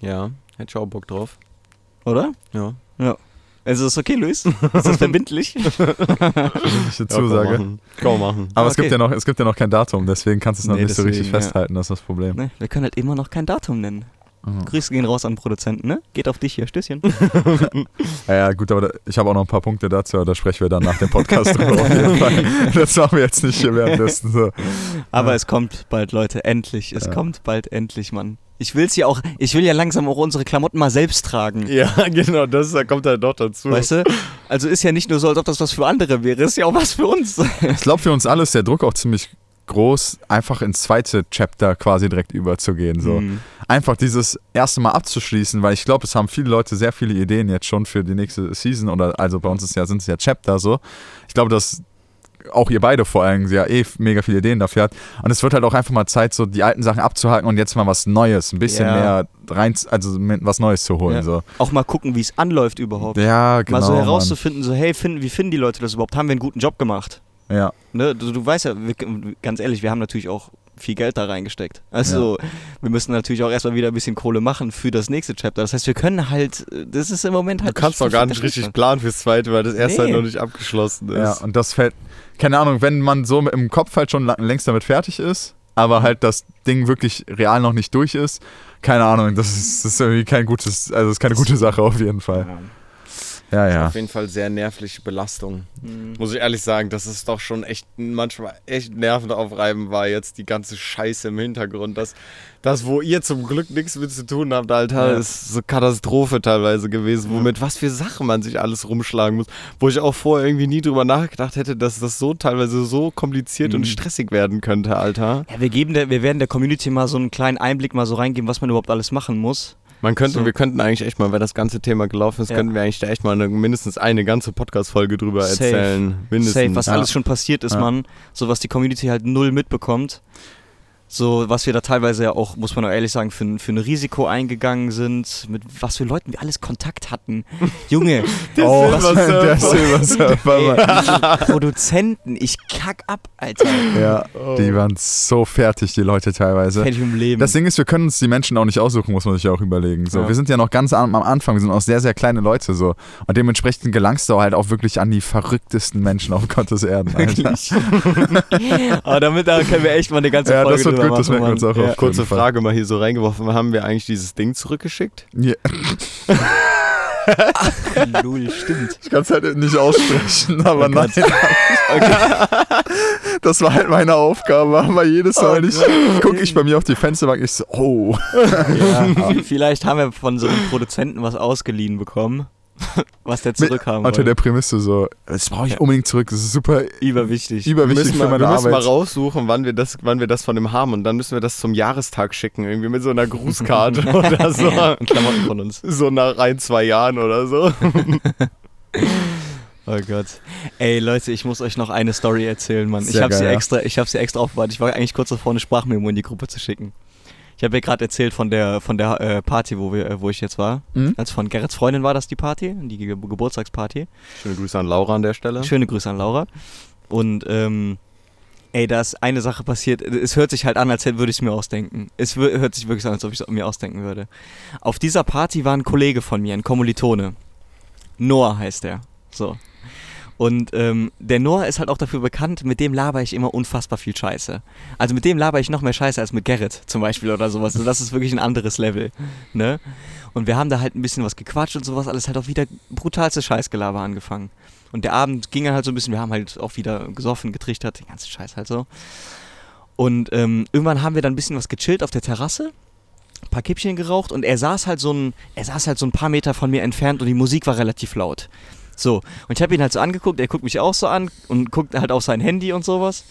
Ja, hätte ich auch Bock drauf. Oder? Ja. Also ist okay, Luis? Ist das <laughs> verbindlich? Schriftliche Zusage. Kann man machen. Aber es, Okay. gibt ja noch, es gibt ja noch kein Datum, deswegen kannst du es noch Nee, nicht so richtig deswegen, ja. festhalten, das ist das Problem. ne? Wir können halt immer noch kein Datum nennen. Mhm. Grüße gehen raus an den Produzenten, ne? Geht auf dich hier, Stößchen. <laughs> Ja, ja, gut, aber da, ich habe auch noch ein paar Punkte dazu, aber da sprechen wir dann nach dem Podcast <laughs> drüber auf jeden Fall. Das machen wir jetzt nicht hier währenddessen. So. Aber Ja. es kommt bald, Leute, endlich. Es Ja. kommt bald endlich, Mann. Ich will's ja auch, ich will ja langsam auch unsere Klamotten mal selbst tragen. Ja, <laughs> genau, das da kommt halt doch dazu. Weißt du? Also ist ja nicht nur so, als ob das was für andere wäre, ist ja auch was für uns. Ich glaube, für uns alle ist der Druck auch ziemlich groß, einfach ins zweite Chapter quasi direkt überzugehen. So. Mhm. Einfach dieses erste Mal abzuschließen, weil ich glaube, es haben viele Leute sehr viele Ideen jetzt schon für die nächste Season oder also bei uns ist ja, sind es ja Chapter so. Ich glaube, dass auch ihr beide vor allem ja eh mega viele Ideen dafür hat. Und es wird halt auch einfach mal Zeit, so die alten Sachen abzuhaken und jetzt mal was Neues, ein bisschen Ja. mehr rein, also was Neues zu holen. Ja. So. Auch mal gucken, wie es anläuft überhaupt. Ja, genau. mal so Mann. herauszufinden, so, hey, finden, wie finden die Leute das überhaupt? Haben wir einen guten Job gemacht? Ja, Ne? Du, du weißt ja, wir, ganz ehrlich, wir haben natürlich auch viel Geld da reingesteckt. Also, wir müssen natürlich auch erstmal wieder ein bisschen Kohle machen für das nächste Chapter. Das heißt, wir können halt, das ist im Moment du halt. kannst doch gar nicht richtig planen fürs zweite, weil das erste Nee. halt noch nicht abgeschlossen ist. ja, und das fällt, keine Ahnung, wenn man so im Kopf halt schon längst damit fertig ist, aber halt das Ding wirklich real noch nicht durch ist, keine Ahnung, das ist, das ist irgendwie kein gutes, also ist keine gute Sache auf jeden Fall. Ja, ja. Auf jeden Fall sehr nervliche Belastung. Mhm. Muss ich ehrlich sagen, das ist doch schon echt manchmal echt nervenaufreibend war jetzt die ganze Scheiße im Hintergrund. Das, das wo ihr zum Glück nichts mit zu tun habt, Alter, Ja. ist so Katastrophe teilweise gewesen, womit was für Sachen man sich alles rumschlagen muss. Wo ich auch vorher irgendwie nie drüber nachgedacht hätte, dass das so teilweise so kompliziert und Mhm. stressig werden könnte, Alter. Ja, wir, geben der, wir werden der Community mal so einen kleinen Einblick mal so reingeben, was man überhaupt alles machen muss. Man könnte, So. wir könnten eigentlich echt mal, wenn das ganze Thema gelaufen ist, Ja. könnten wir eigentlich da echt mal eine, mindestens eine ganze Podcast-Folge drüber Safe. erzählen. Mindestens. Safe, was ja. alles schon passiert ist, Ja. Mann. So was die Community halt null mitbekommt. So, was wir da teilweise ja auch, muss man auch ehrlich sagen, für, ein- für ein Risiko eingegangen sind, mit was für Leuten wir alles Kontakt hatten. <laughs> Junge, oh, der Surfer. Silver Surfer. ey, Mann. diese <laughs> Produzenten, ich kack ab, Alter. Ja, Oh. die waren so fertig, die Leute teilweise. Ich im Leben. Das Ding ist, wir können uns die Menschen auch nicht aussuchen, muss man sich ja auch überlegen. So, Ja. Wir sind ja noch ganz am, am Anfang, wir sind auch sehr, sehr kleine Leute so. Und dementsprechend gelangst du halt auch wirklich an die verrücktesten Menschen auf Gottes Erden. Alter. Wirklich. <laughs> Aber damit da können wir echt mal eine ganze Ja, Folge das wird drüber gut, das machen, merken wir uns auch ja. auf. Kurze Fall. Frage mal hier so reingeworfen. Haben wir eigentlich dieses Ding zurückgeschickt? Ja, <laughs> Null, stimmt. ich kann es halt nicht aussprechen, <laughs> aber Oh nein. Gott. Das war halt meine Aufgabe, aber jedes Mal, Oh wenn ich gucke ich bei mir auf die Fensterbank, ich so, oh. Ja, <laughs> vielleicht haben wir von so einem Produzenten was ausgeliehen bekommen, <laughs> was der zurückhaben Unter wollte. der Prämisse so, das brauche ich unbedingt zurück, das ist super Überwichtig. überwichtig müssen für wir, meine wir müssen mal Arbeit. raussuchen, wann wir, das, wann wir das von dem haben. Und dann müssen wir das zum Jahrestag schicken. Irgendwie mit so einer Grußkarte <laughs> oder so. Und Klamotten von uns. So nach ein, zwei Jahren oder so. <laughs> Oh Gott. Ey Leute, ich muss euch noch eine Story erzählen, Mann. ich Sehr habe sie ja. extra, ich habe sie extra aufbewahrt. Ich war eigentlich kurz davor, eine Sprachmemo in die Gruppe zu schicken. Ich habe ja gerade erzählt von der von der äh, Party, wo wir, äh, wo ich jetzt war. Mhm. Also von Gerrits Freundin war das die Party, die Ge Geburtstagsparty. Schöne Grüße an Laura an der Stelle. Schöne Grüße an Laura. Und ähm, ey, da ist eine Sache passiert. Es hört sich halt an, als würde ich es mir ausdenken. Es hört sich wirklich an, als ob ich es mir ausdenken würde. Auf dieser Party war ein Kollege von mir, ein Kommilitone. Noah heißt er. So. Und ähm, der Noah ist halt auch dafür bekannt, mit dem laber ich immer unfassbar viel Scheiße. Also mit dem laber ich noch mehr Scheiße als mit Gerrit zum Beispiel oder sowas. Also das ist wirklich ein anderes Level. Ne? Und wir haben da halt ein bisschen was gequatscht und sowas, alles halt auch wieder brutalste Scheißgelaber angefangen. Und der Abend ging dann halt so ein bisschen, wir haben halt auch wieder gesoffen, getrichtert, den ganzen Scheiß halt so. Und ähm, irgendwann haben wir dann ein bisschen was gechillt auf der Terrasse, ein paar Kippchen geraucht und er saß halt so ein, er saß halt so ein paar Meter von mir entfernt und die Musik war relativ laut. So, und ich habe ihn halt so angeguckt, er guckt mich auch so an und guckt halt auf sein Handy und sowas.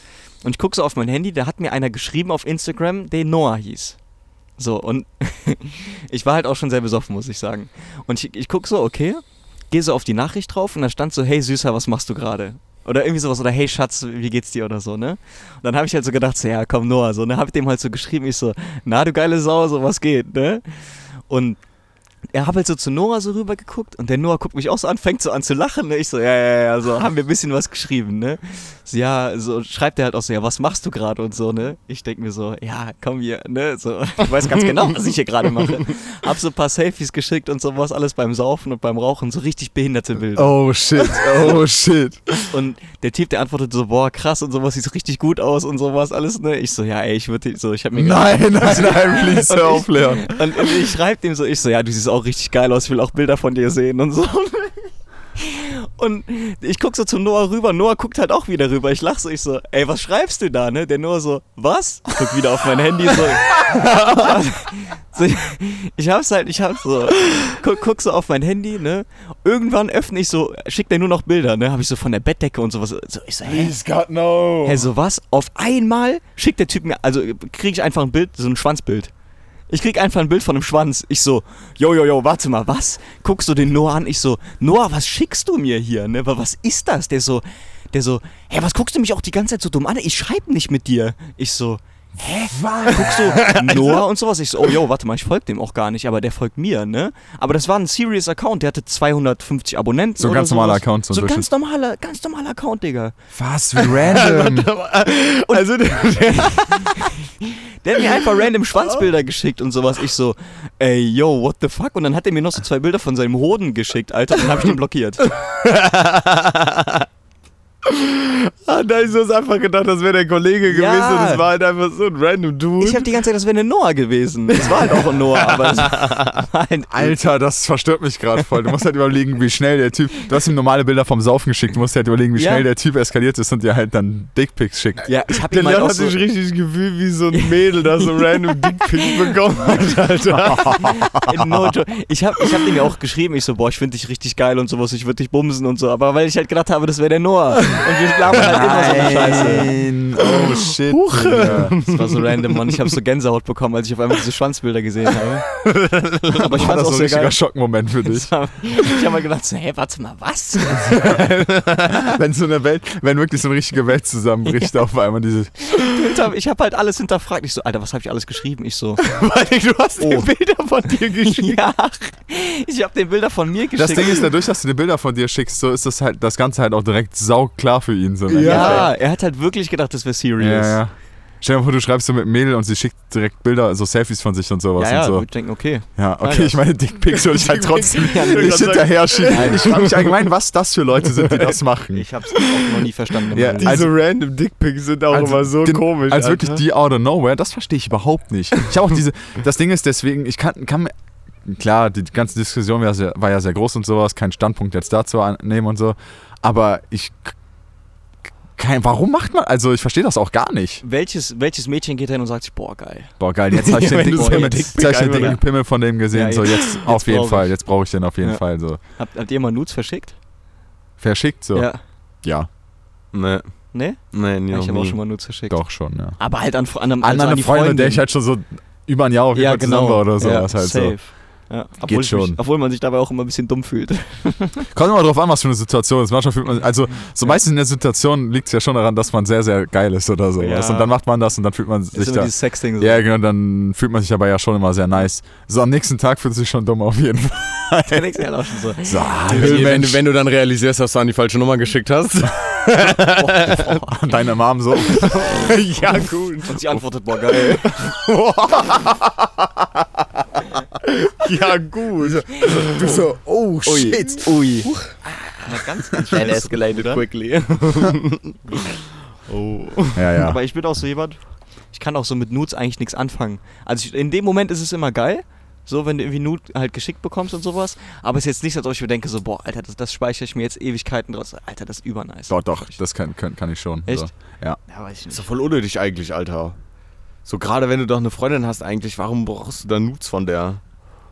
Und ich gucke so auf mein Handy, da hat mir einer geschrieben auf Instagram, der Noah hieß. So, und <laughs> ich war halt auch schon sehr besoffen, muss ich sagen. Und ich, ich guck so, okay, gehe so auf die Nachricht drauf und da stand so, hey Süßer, was machst du gerade? Oder irgendwie sowas, oder hey Schatz, wie geht's dir oder so, ne? Und dann habe ich halt so gedacht, so, ja, komm Noah, so, ne? Hab ich dem halt so geschrieben, ich so, na du geile Sau, so, was geht, ne? Und er hat halt so zu Noah so rüber geguckt und der Noah guckt mich auch so an, fängt so an zu lachen. Ne? Ich so, ja, ja, ja, so haben wir ein bisschen was geschrieben, ne? So, ja, so schreibt er halt auch so, ja, was machst du gerade und so, ne? Ich denke mir so, ja, komm hier, ne? So, ich weiß ganz genau, was ich hier gerade mache. Hab so ein paar Selfies geschickt und sowas, alles beim Saufen und beim Rauchen, so richtig behinderte Bilder. Oh shit, oh shit. Und der Typ, der antwortet so, boah, krass und sowas, sieht richtig gut aus und sowas, alles, ne? Ich so, ja, ey, ich würde so, ich hab mir Nein, nein, nein, please, <laughs> hör auf, Leon. und, und ich schreibe dem so, ich so, ja, du siehst auch richtig geil aus, ich will auch Bilder von dir sehen und so. <laughs> Und ich guck so zu Noah rüber, Noah guckt halt auch wieder rüber. Ich lach so, ich so, ey, was schreibst du da, ne? Der Noah so, was? Guck wieder auf mein Handy, so. <laughs> so ich hab's halt, ich hab's so, guck, guck so auf mein Handy, ne? Irgendwann öffne ich so, schickt er nur noch Bilder, ne? Hab ich so von der Bettdecke und sowas. So, ich so, hä? Please, God, no. Hä, so was? Auf einmal schickt der Typ mir, also kriege ich einfach ein Bild, so ein Schwanzbild. Ich krieg einfach ein Bild von einem Schwanz. Ich so, yo, yo, yo, warte mal, was? Guckst du den Noah an? Ich so, Noah, was schickst du mir hier? Ne? Was ist das? Der so, der so, hä, was guckst du mich auch die ganze Zeit so dumm an? Ich schreib nicht mit dir. Ich so, hä? Guckst du <laughs> Noah und sowas? Ich so, oh, yo, warte mal, ich folge dem auch gar nicht, aber der folgt mir, ne? Aber das war ein serious Account, der hatte 250 Abonnenten. So ein ganz normaler sowas. Account, so So ein ein ganz normaler, ganz normaler Account, Digga. Was, wie random. <laughs> Also, der, <laughs> Der hat mir einfach random Schwanzbilder geschickt und sowas. Ich so, ey, yo, what the fuck? Und dann hat er mir noch so zwei Bilder von seinem Hoden geschickt, Alter, und dann hab ich den blockiert. Ah, nein, du hast einfach gedacht, das wäre der Kollege gewesen Ja. und es war halt einfach so ein random Dude. Ich hab die ganze Zeit, das wäre eine Noah gewesen. Es war halt auch ein Noah, aber es war halt <laughs> Alter, das verstört mich gerade voll. Du musst halt überlegen, wie schnell der Typ. Du hast ihm normale Bilder vom Saufen geschickt. Du musst halt überlegen, wie Ja. schnell der Typ eskaliert ist und dir halt dann Dickpics schickt. Ja, ich hab der ihm halt auch hat so, sich richtig gefühlt wie so ein Mädel, das so random Dickpics <laughs> bekommen hat, Alter. no ich hab, ich hab ihm ja auch geschrieben, ich so, boah, ich finde dich richtig geil und sowas, ich würde dich bumsen und so, aber weil ich halt gedacht habe, das wäre der Noah. Und wir labern halt immer so eine Scheiße. Nein, oh shit. Digga. Das war so random, Mann. Ich habe so Gänsehaut bekommen, als ich auf einmal diese Schwanzbilder gesehen habe. <laughs> Aber ich War fand das auch so ein richtiger geil. Schockmoment für dich. <laughs> Ich habe mal gedacht, so, hey, warte mal, was? <laughs> wenn so eine Welt, wenn wirklich so eine richtige Welt zusammenbricht, auf einmal diese. Ich habe halt alles hinterfragt. Ich so, Alter, was habe ich alles geschrieben? Ich so, Weil du hast Oh. dir Bilder von dir geschickt. ja, ich habe den Bilder von mir geschickt. Das Ding ist, dadurch, dass du die Bilder von dir schickst, so ist das halt das Ganze halt auch direkt sauklar für ihn. So ja, er hat halt wirklich gedacht, das wäre serious. Ja, ja. Stell dir mal vor, du schreibst so mit Mädel und sie schickt direkt Bilder, so Selfies von sich und sowas Ja, ja, und so. ich denke, okay. Ja, okay, ich meine, Dickpics soll ich halt <laughs> trotzdem Ja, nicht ich hinterher schieben. Ich frage mich allgemein, was das für Leute sind, die das <laughs> machen. Ich habe es auch noch nie verstanden. Ja, Diese. Also- random Dickpics sind auch Also immer so den- komisch. Als Alter. wirklich die out of nowhere, das verstehe ich überhaupt nicht. Ich habe auch diese, das Ding ist deswegen, ich kann, kann mir, klar, die ganze Diskussion war, sehr, war ja sehr groß und sowas, kein Standpunkt jetzt dazu annehmen und so, aber ich, kein, warum macht man, also ich verstehe das auch gar nicht. welches, welches Mädchen geht hin und sagt sich, boah, geil. Boah, geil, jetzt <laughs> habe ich den dicken Pimmel, jetzt dicken Pimmel von dem gesehen, Ja, so jetzt- <laughs> jetzt auf jeden Fall, ich. jetzt brauche ich den auf jeden Ja. Fall so. Habt, habt ihr mal Nudes verschickt? Verschickt so. Ja. Ja, Nee, Ne? nee, nie, ich habe auch schon mal Nudes verschickt. doch schon, ja. Aber halt an, an, einem, An also eine an die Freundin, Freundin. der ich halt schon so über ein Jahr auf jeden ja, Fall genau. zusammen war oder ja, sowas halt so. Ja, obwohl, ich schon. Mich, obwohl man sich dabei auch immer ein bisschen dumm fühlt. <laughs> Kommt immer drauf an, was für eine Situation ist. Manchmal fühlt man, also so meistens in der Situation liegt es ja schon daran, dass man sehr, sehr geil ist oder sowas. Ja. Und dann macht man das und dann fühlt man sich ist immer da. dieses Sexding. So. Ja, genau, dann fühlt man sich aber ja schon immer sehr nice. So am nächsten Tag fühlt es sich schon dumm auf jeden <laughs> Fall. Der du halt auch schon so. So, Wenn, wenn du dann realisierst, dass du an die falsche Nummer geschickt hast. <laughs> <laughs> und deine Mom so. <laughs> ja, <laughs> gut. Und sie antwortet, boah, geil. Ja, gut. Du so, oh Ui. Ui. Ah, ganz, ganz schnell escalated, oder? Quickly. oh. Ja, ja. Aber ich bin auch so jemand, ich kann auch so mit Nudes eigentlich nichts anfangen. Also ich, in dem Moment ist es immer geil, so wenn du irgendwie Nude halt geschickt bekommst und sowas. Aber es ist jetzt nicht so, dass ich mir denke, so, boah, Alter, das, das speichere ich mir jetzt Ewigkeiten draus. Alter, das ist übernice. Doch, doch, das kann, kann, kann ich schon. Echt? So. Ja. Ja, weiß ich Ist nicht. doch voll unnötig eigentlich, Alter. So gerade wenn du doch eine Freundin hast eigentlich, warum brauchst du da Nudes von der?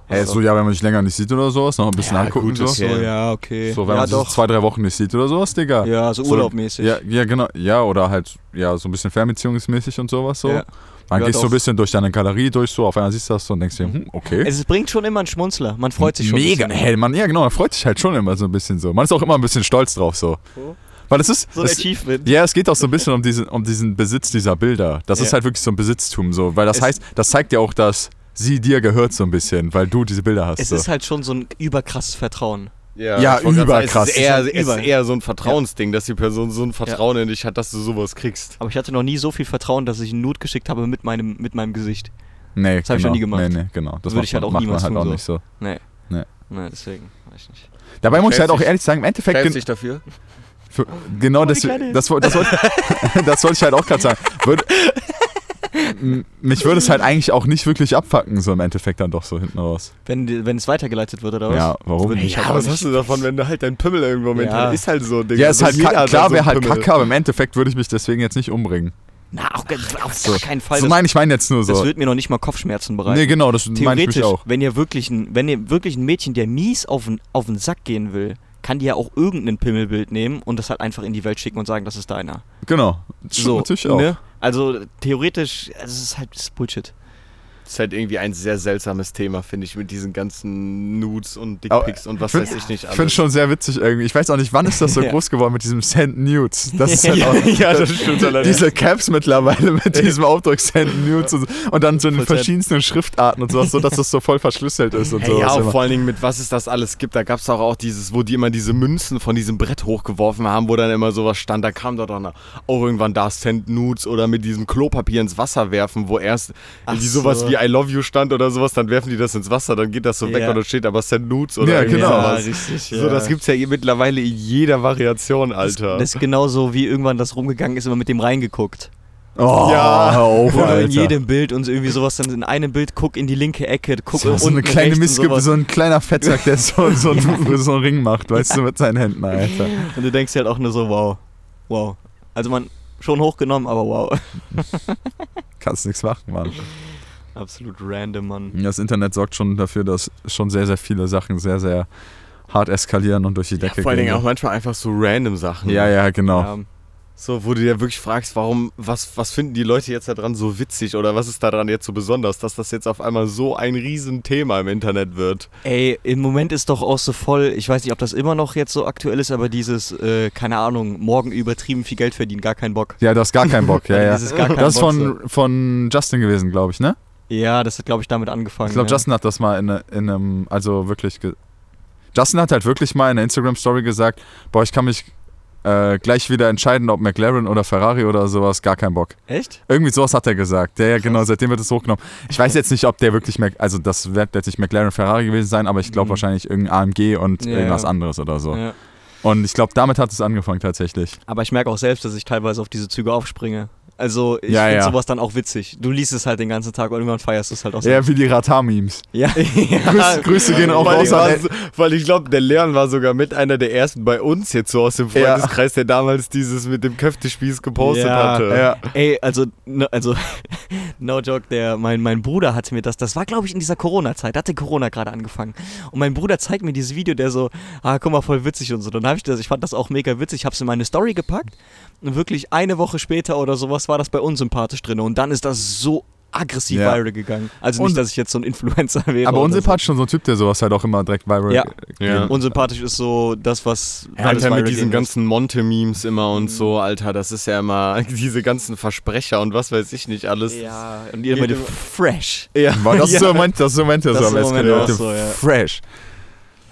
Hä, so, ja, wenn man sich länger nicht sieht oder sowas, noch ein bisschen Ja, angucken. gut, so. So, ja, okay. so, wenn ja, man sich doch. zwei, drei Wochen nicht sieht oder sowas, Digga. Ja, so So, urlaubmäßig. Ja, ja, genau. Ja, oder halt, ja, so ein bisschen fernbeziehungsmäßig und sowas so. Ja. Dann Ja, gehst du doch. ein bisschen durch deine Galerie durch, so, auf einmal siehst du das so und denkst dir, hm, okay. Es bringt schon immer einen Schmunzler. Man freut sich schon. Mega, hey, man, ja genau, man freut sich halt schon immer so ein bisschen so. Man ist auch immer ein bisschen stolz drauf so. Weil es ist, So ein Achievement. ja, es geht auch so ein bisschen um diesen, um diesen Besitz dieser Bilder. Das Ja. ist halt wirklich so ein Besitztum so, weil das Es- heißt, das zeigt ja auch, dass sie dir gehört so ein bisschen, weil du diese Bilder hast. Es so. ist halt schon so ein überkrasses Vertrauen. Ja, Ja, überkrass. Es ist, eher, Schon es ist eher so ein Vertrauensding, dass die Person so ein Vertrauen in dich hat, dass du sowas kriegst. Aber ich hatte noch nie so viel Vertrauen, dass ich einen Nude geschickt habe mit meinem, mit meinem Gesicht. nee, das hab ich noch nie gemacht. Nee, nee, genau. Das Würde ich halt auch niemals man halt tun, auch nicht so. Nee. Nee. Nee, deswegen. Weiß ich nicht. Dabei muss ich halt auch ehrlich sagen, im Endeffekt, gen- dich dafür? Für, genau, das, Kleine. das, woll- das, wollte, <laughs> das wollte ich halt auch gerade sagen. Würde, <laughs> mich würde es halt eigentlich auch nicht wirklich abfacken, so im Endeffekt dann doch so hinten raus. Wenn, wenn es weitergeleitet wird, oder was? Ja, warum? Würde mich Ja, halt auch was hast du davon, wenn du halt dein Pimmel irgendwo Ja. Internet ist halt so, Digga. Ja, ist halt klar, so wäre halt kacke, aber im Endeffekt würde ich mich deswegen jetzt nicht umbringen. Na, auf, auf gar keinen Fall. So, das, nein, ich meine jetzt nur das so. wird mir noch nicht mal Kopfschmerzen bereiten. Nee, genau, das meine ich Theoretisch, mich auch. wenn ihr wirklich ein, wenn ihr wirklich ein Mädchen, der mies auf den, auf den Sack gehen will, kann die ja auch irgendein Pimmelbild nehmen und das halt einfach in die Welt schicken und sagen, das ist deiner. Genau. Das stimmt natürlich auch. Ne? Also theoretisch, es ist halt das ist Bullshit. Das ist halt irgendwie ein sehr seltsames Thema, finde ich, mit diesen ganzen Nudes und Dickpics und was find- weiß ich nicht Ich finde schon sehr witzig irgendwie. Ich weiß auch nicht, wann ist das so <laughs> Ja. groß geworden mit diesem Send Nudes. Das ist halt <laughs> Ja, auch, <laughs> ja, das stimmt allerdings. Diese Caps mittlerweile mit diesem Aufdruck Send Nudes und, und dann so in verschiedensten Schriftarten und sowas, so dass das so voll verschlüsselt ist und Hey, so. ja, auch vor allen Dingen mit was es das alles gibt. Da gab es auch, auch dieses, wo die immer diese Münzen von diesem Brett hochgeworfen haben, wo dann immer sowas stand. Da kam doch dann auch irgendwann da Send Nudes oder mit diesem Klopapier ins Wasser werfen, wo erst Ach irgendwie sowas so. wie I love you stand oder sowas, dann werfen die das ins Wasser, dann geht das so weg Ja. und dann steht aber Send Nudes oder Ja, genau. sowas. richtig. So, das gibt's ja mittlerweile in jeder Variation, Alter. Das ist genauso wie irgendwann das rumgegangen ist, immer mit dem reingeguckt. Oh, Ja. <laughs> hör auf, Alter. in jedem Bild und irgendwie sowas dann in einem Bild guck in die linke Ecke, guck so, so eine kleine sowas. so ein kleiner Fettsack, der so, so, <laughs> ein, <laughs> so einen Ring macht, weißt du, mit seinen Händen, Alter. Und du denkst dir halt auch nur so, wow. Wow. Also man, schon hochgenommen, aber wow. Kannst nichts machen, Mann. Absolut random, Mann. Das Internet sorgt schon dafür, dass schon sehr, sehr viele Sachen sehr, sehr hart eskalieren und durch die Decke Vor allen Dingen gehen. auch manchmal einfach so random Sachen. Ja, ja, genau. Ja, So, wo du dir wirklich fragst, warum, was, was finden die Leute jetzt daran so witzig oder was ist daran jetzt so besonders, dass das jetzt auf einmal so ein Riesenthema im Internet wird? Ey, im Moment ist doch auch so voll, ich weiß nicht, ob das immer noch jetzt so aktuell ist, aber dieses, äh, keine Ahnung, morgen übertrieben viel Geld verdienen, gar keinen Bock. Ja, du hast gar keinen Bock. <laughs> Ja, ja. Das ist gar kein Das ist Bock, von, von Justin gewesen, glaube ich, ne? Ja, das hat, glaube ich, damit angefangen. Ich glaube, ja. Justin hat das mal in, ne- in einem, also wirklich. Justin hat halt wirklich mal in einer Instagram-Story gesagt: Boah, ich kann mich äh, gleich wieder entscheiden, ob McLaren oder Ferrari oder sowas, gar kein Bock. Echt? Irgendwie sowas hat er gesagt. Der, ja, genau, seitdem wird es hochgenommen. Ich weiß jetzt nicht, ob der wirklich, Mac also das wird jetzt nicht McLaren Ferrari gewesen sein, aber ich glaube Mhm. wahrscheinlich irgendein AMG und Ja, irgendwas ja. anderes oder so. Und ich glaube, damit hat es angefangen tatsächlich. Aber ich merke auch selbst, dass ich teilweise auf diese Züge aufspringe. Also ich Ja, finde ja. sowas dann auch witzig. Du liest es halt den ganzen Tag und irgendwann feierst du es halt auch so. Ja, wie die Ratar-Memes. Ja. <laughs> <laughs> Grüße, Grüße gehen auch weil, raus ich an war so, weil ich glaube, der Leon war sogar mit einer der ersten bei uns jetzt so aus dem Ja. Freundeskreis, der damals dieses mit dem Köftespieß gepostet Ja. hatte. Ja. Ey, also, ne, also, <laughs> no joke, der, mein, mein Bruder hatte mir das, das war glaube ich in dieser Corona-Zeit, da hatte Corona gerade angefangen. Und mein Bruder zeigt mir dieses Video, der so, ah, guck mal, voll witzig und so. Dann habe ich das, ich fand das auch mega witzig, hab's in meine Story gepackt wirklich eine Woche später oder sowas war das bei unsympathisch drin und dann ist das so aggressiv Ja. viral gegangen. Also Und- nicht, dass ich jetzt so ein Influencer wäre. Aber unsympathisch schon so ein Typ, der sowas halt auch immer direkt viral Ja. Ja. So. Unsympathisch ist so das, was Ja, alles Alter, mit diesen ganzen Monte-Memes immer und Mhm. so, Alter, das ist ja immer <laughs> diese ganzen Versprecher und was weiß ich nicht alles. Ja, und ihr immer die fresh. <laughs> Ja. Das ist so Moment, das ist im Moment Das so ist am im Moment auch so, ja. Fresh.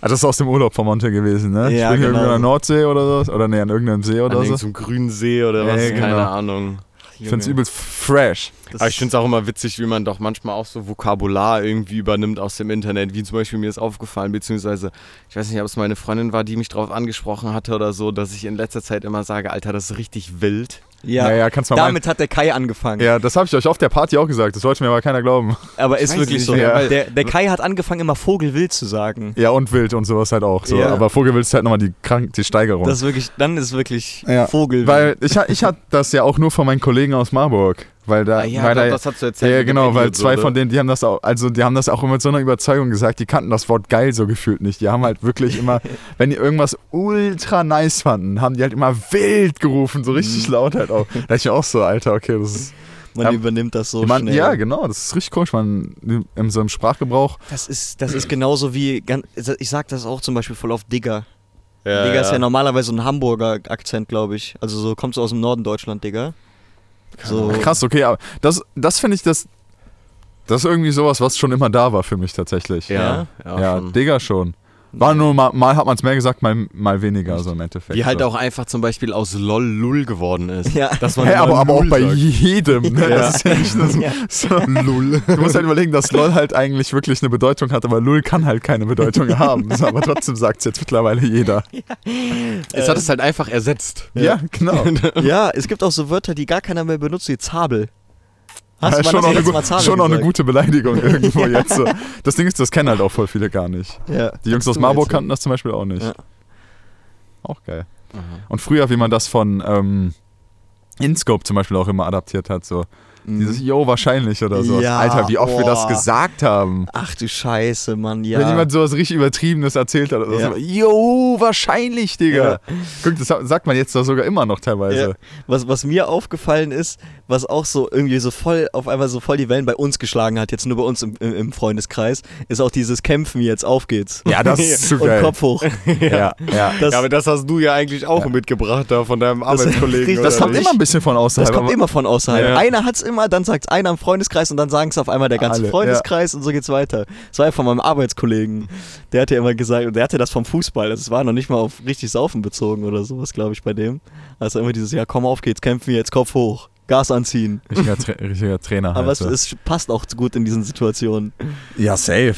Ah, das ist aus dem Urlaub von Monte gewesen, ne? Ja, ich bin hier genau. irgendwo an der Nordsee oder so. Oder nee, an irgendeinem See An oder so. irgendeinem grünen See oder was, Ja, keine genau. Ahnung. Ich find's übelst fresh. Das Aber ich finde es auch immer witzig, wie man doch manchmal auch so Vokabular irgendwie übernimmt aus dem Internet. Wie zum Beispiel mir ist aufgefallen, beziehungsweise, ich weiß nicht, ob es meine Freundin war, die mich darauf angesprochen hatte oder so, dass ich in letzter Zeit immer sage, Alter, das ist richtig wild. Ja, Ja, ja, kannst du mal damit hat der Kai angefangen. Ja, das habe ich euch auf der Party auch gesagt. Das wollte mir aber keiner glauben. Aber Ich ist wirklich nicht so. weil- Der, der Kai hat angefangen, immer Vogelwild zu sagen. Ja, und wild und sowas halt auch. So. Ja. Aber Vogelwild ist halt nochmal die, krank, die Steigerung. Das ist wirklich, dann ist wirklich Ja, Vogelwild. Weil ich, ich hatte das ja auch nur von meinen Kollegen aus Marburg. Weil da, Ah, ja, weil doch, da, das hast du erzählt. ja, genau, weil und so, zwei ne? von denen, die haben das auch, also die haben das auch immer mit so einer Überzeugung gesagt, die kannten das Wort geil so gefühlt nicht. Die haben halt wirklich immer, <laughs> wenn die irgendwas ultra nice fanden, haben die halt immer wild gerufen, so Mhm. richtig laut halt auch. Da dachte ich auch so, Alter, okay, das ist. Man Ja, übernimmt das so man, schnell. ja, genau, das ist richtig komisch, man in so einem Sprachgebrauch. Das ist, das ist genauso wie, ganz- ich sag das auch zum Beispiel voll auf Digger. Ja, Digger ist ja normalerweise ein Hamburger Akzent, glaube ich. Also so kommst du aus dem Norden Deutschland, Digga. So, Krass, okay, aber das, das finde ich, das, das ist irgendwie sowas, was schon immer da war für mich tatsächlich. Ja, ja, ja schon. Digga schon. War nur mal, mal hat man es mehr gesagt, mal, mal weniger, so im Endeffekt. Wie halt so. auch einfach zum Beispiel aus LOL Lull geworden ist. Ja. Dass man immer aber, aber auch bei sagt. jedem. Ne? <laughs> Ja. Das ist ja nicht Ja. so Lull. Du musst halt überlegen, dass LOL halt eigentlich wirklich eine Bedeutung hat, aber Lull kann halt keine Bedeutung haben. So, aber trotzdem sagt es jetzt mittlerweile jeder. Es hat es halt einfach ersetzt. Ja, genau. <laughs> ja, es gibt auch so Wörter, die gar keiner mehr benutzt, wie Zabel. Ja, Hast du schon auch, eine, Zabel schon eine gute Beleidigung <laughs> irgendwo jetzt. So. Das Ding ist, das kennen halt auch voll viele gar nicht. Ja. Die Jungs aus Marburg jetzt- kannten das zum Beispiel auch nicht. Ja. Auch geil. Und früher, wie man das von ähm, InScope zum Beispiel auch immer adaptiert hat, so dieses Yo, wahrscheinlich oder so. Mhm. Ja, Alter, wie oft wir das boah. gesagt haben. Ach du Scheiße, Mann, ja. Wenn jemand sowas richtig Übertriebenes erzählt hat. Oder Ja. so, Yo, wahrscheinlich, Digga. Ja. Guck, das sagt man jetzt doch sogar immer noch teilweise. Ja. Was, was mir aufgefallen ist, was auch so irgendwie so voll, auf einmal so voll die Wellen bei uns geschlagen hat, jetzt nur bei uns im, im, Freundeskreis, ist auch dieses Kämpfen jetzt, auf geht's. Ja, das ist <laughs> zu Und geil. Kopf hoch. <laughs> Ja, <laughs> ja. Das, ja, aber das hast du ja eigentlich auch mitgebracht da von deinem Arbeitskollegen. Das oder kommt nicht? immer ein bisschen von außerhalb. das kommt immer von außerhalb. Ja. Einer hat's immer, dann sagt's einer im Freundeskreis und dann sagen es auf einmal der ganze Alle, Freundeskreis und so geht's weiter. Das war ja von meinem Arbeitskollegen. Der hat ja immer gesagt, und der hatte das vom Fußball. Das war noch nicht mal auf richtig Saufen bezogen oder sowas, glaube ich, bei dem. Also immer dieses, ja komm auf geht's, kämpfen jetzt, Kopf hoch, Gas anziehen. Richtiger, Tra richtiger Trainer. Aber halt es, so. es passt auch gut in diesen Situationen. ja, safe.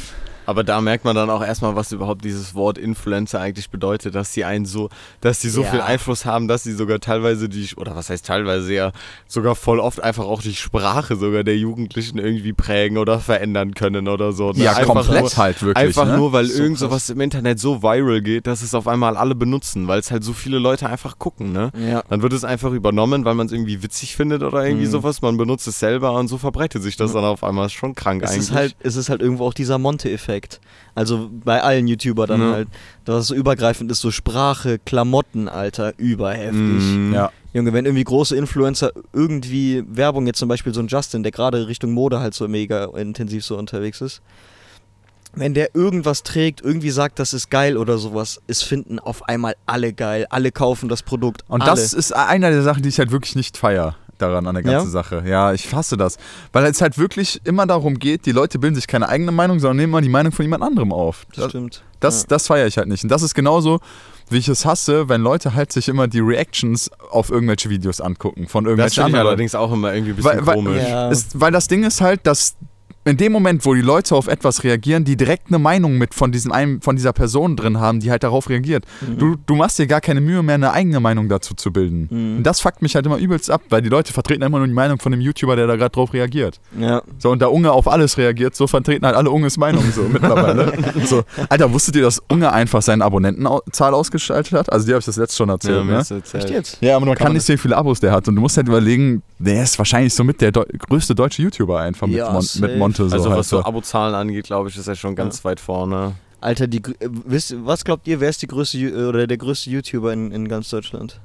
Aber da merkt man dann auch erstmal, was überhaupt dieses Wort Influencer eigentlich bedeutet, dass sie einen so, dass sie so Ja. viel Einfluss haben, dass sie sogar teilweise die, oder was heißt teilweise ja, sogar voll oft einfach auch die Sprache sogar der Jugendlichen irgendwie prägen oder verändern können oder so. ne? Ja, Einfach komplett nur, halt wirklich. Einfach ne? nur, weil So irgend sowas im Internet so viral geht, dass es auf einmal alle benutzen, weil es halt so viele Leute einfach gucken, ne? Ja. Dann wird es einfach übernommen, weil man es irgendwie witzig findet oder irgendwie Mhm. sowas. Man benutzt es selber und so verbreitet sich das dann auf einmal. Ist schon krank Es eigentlich. ist, halt, es ist halt irgendwo auch dieser Monte-Effekt. Also bei allen YouTuber dann Ja. halt. Das so übergreifend ist, so Sprache, Klamotten, Alter, überheftig. Mhm. Ja. Junge, wenn irgendwie große Influencer irgendwie Werbung, jetzt zum Beispiel so ein Justin, der gerade Richtung Mode halt so mega intensiv so unterwegs ist, wenn der irgendwas trägt, irgendwie sagt, das ist geil oder sowas, es finden auf einmal alle geil, alle kaufen das Produkt. Und alle. das ist einer der Sachen, die ich halt wirklich nicht feier daran an der ganzen Ja? Sache. Ja, ich hasse das. Weil es halt wirklich immer darum geht, die Leute bilden sich keine eigene Meinung, sondern nehmen mal die Meinung von jemand anderem auf. das stimmt. Das, ja. das feiere ich halt nicht. Und das ist genauso, wie ich es hasse, wenn Leute halt sich immer die Reactions auf irgendwelche Videos angucken von Das irgendwelchen ich anderen Leuten. allerdings auch immer irgendwie ein bisschen Weil, weil, komisch. Ja. ist, weil das Ding ist halt, dass in dem Moment, wo die Leute auf etwas reagieren, die direkt eine Meinung mit von, diesem einen, von dieser Person drin haben, die halt darauf reagiert. Mhm. Du, du machst dir gar keine Mühe mehr, eine eigene Meinung dazu zu bilden. Mhm. Und das fuckt mich halt immer übelst ab, weil die Leute vertreten immer nur die Meinung von dem YouTuber, der da gerade drauf reagiert. Ja. So, und da Unge auf alles reagiert, so vertreten halt alle Unges Meinung so <laughs> mittlerweile. so, Alter, wusstet ihr, dass Unge einfach seine Abonnentenzahl ausgestaltet hat? Also, die habe ich das letzte schon erzählt, Ja, ne? erzählt. Echt jetzt? Ja, aber man kann, man nicht sehen, wie viele Abos der hat. Und du musst halt überlegen, der ist wahrscheinlich so mit der größte deutsche YouTuber einfach mit, Ja, Mon safe. mit Monte. So Also was so so. Abozahlen angeht, glaube ich, ist er schon ganz weit vorne. Alter, die, gr- äh, wisst, was glaubt ihr, wer ist die größte oder der größte YouTuber in, in ganz Deutschland?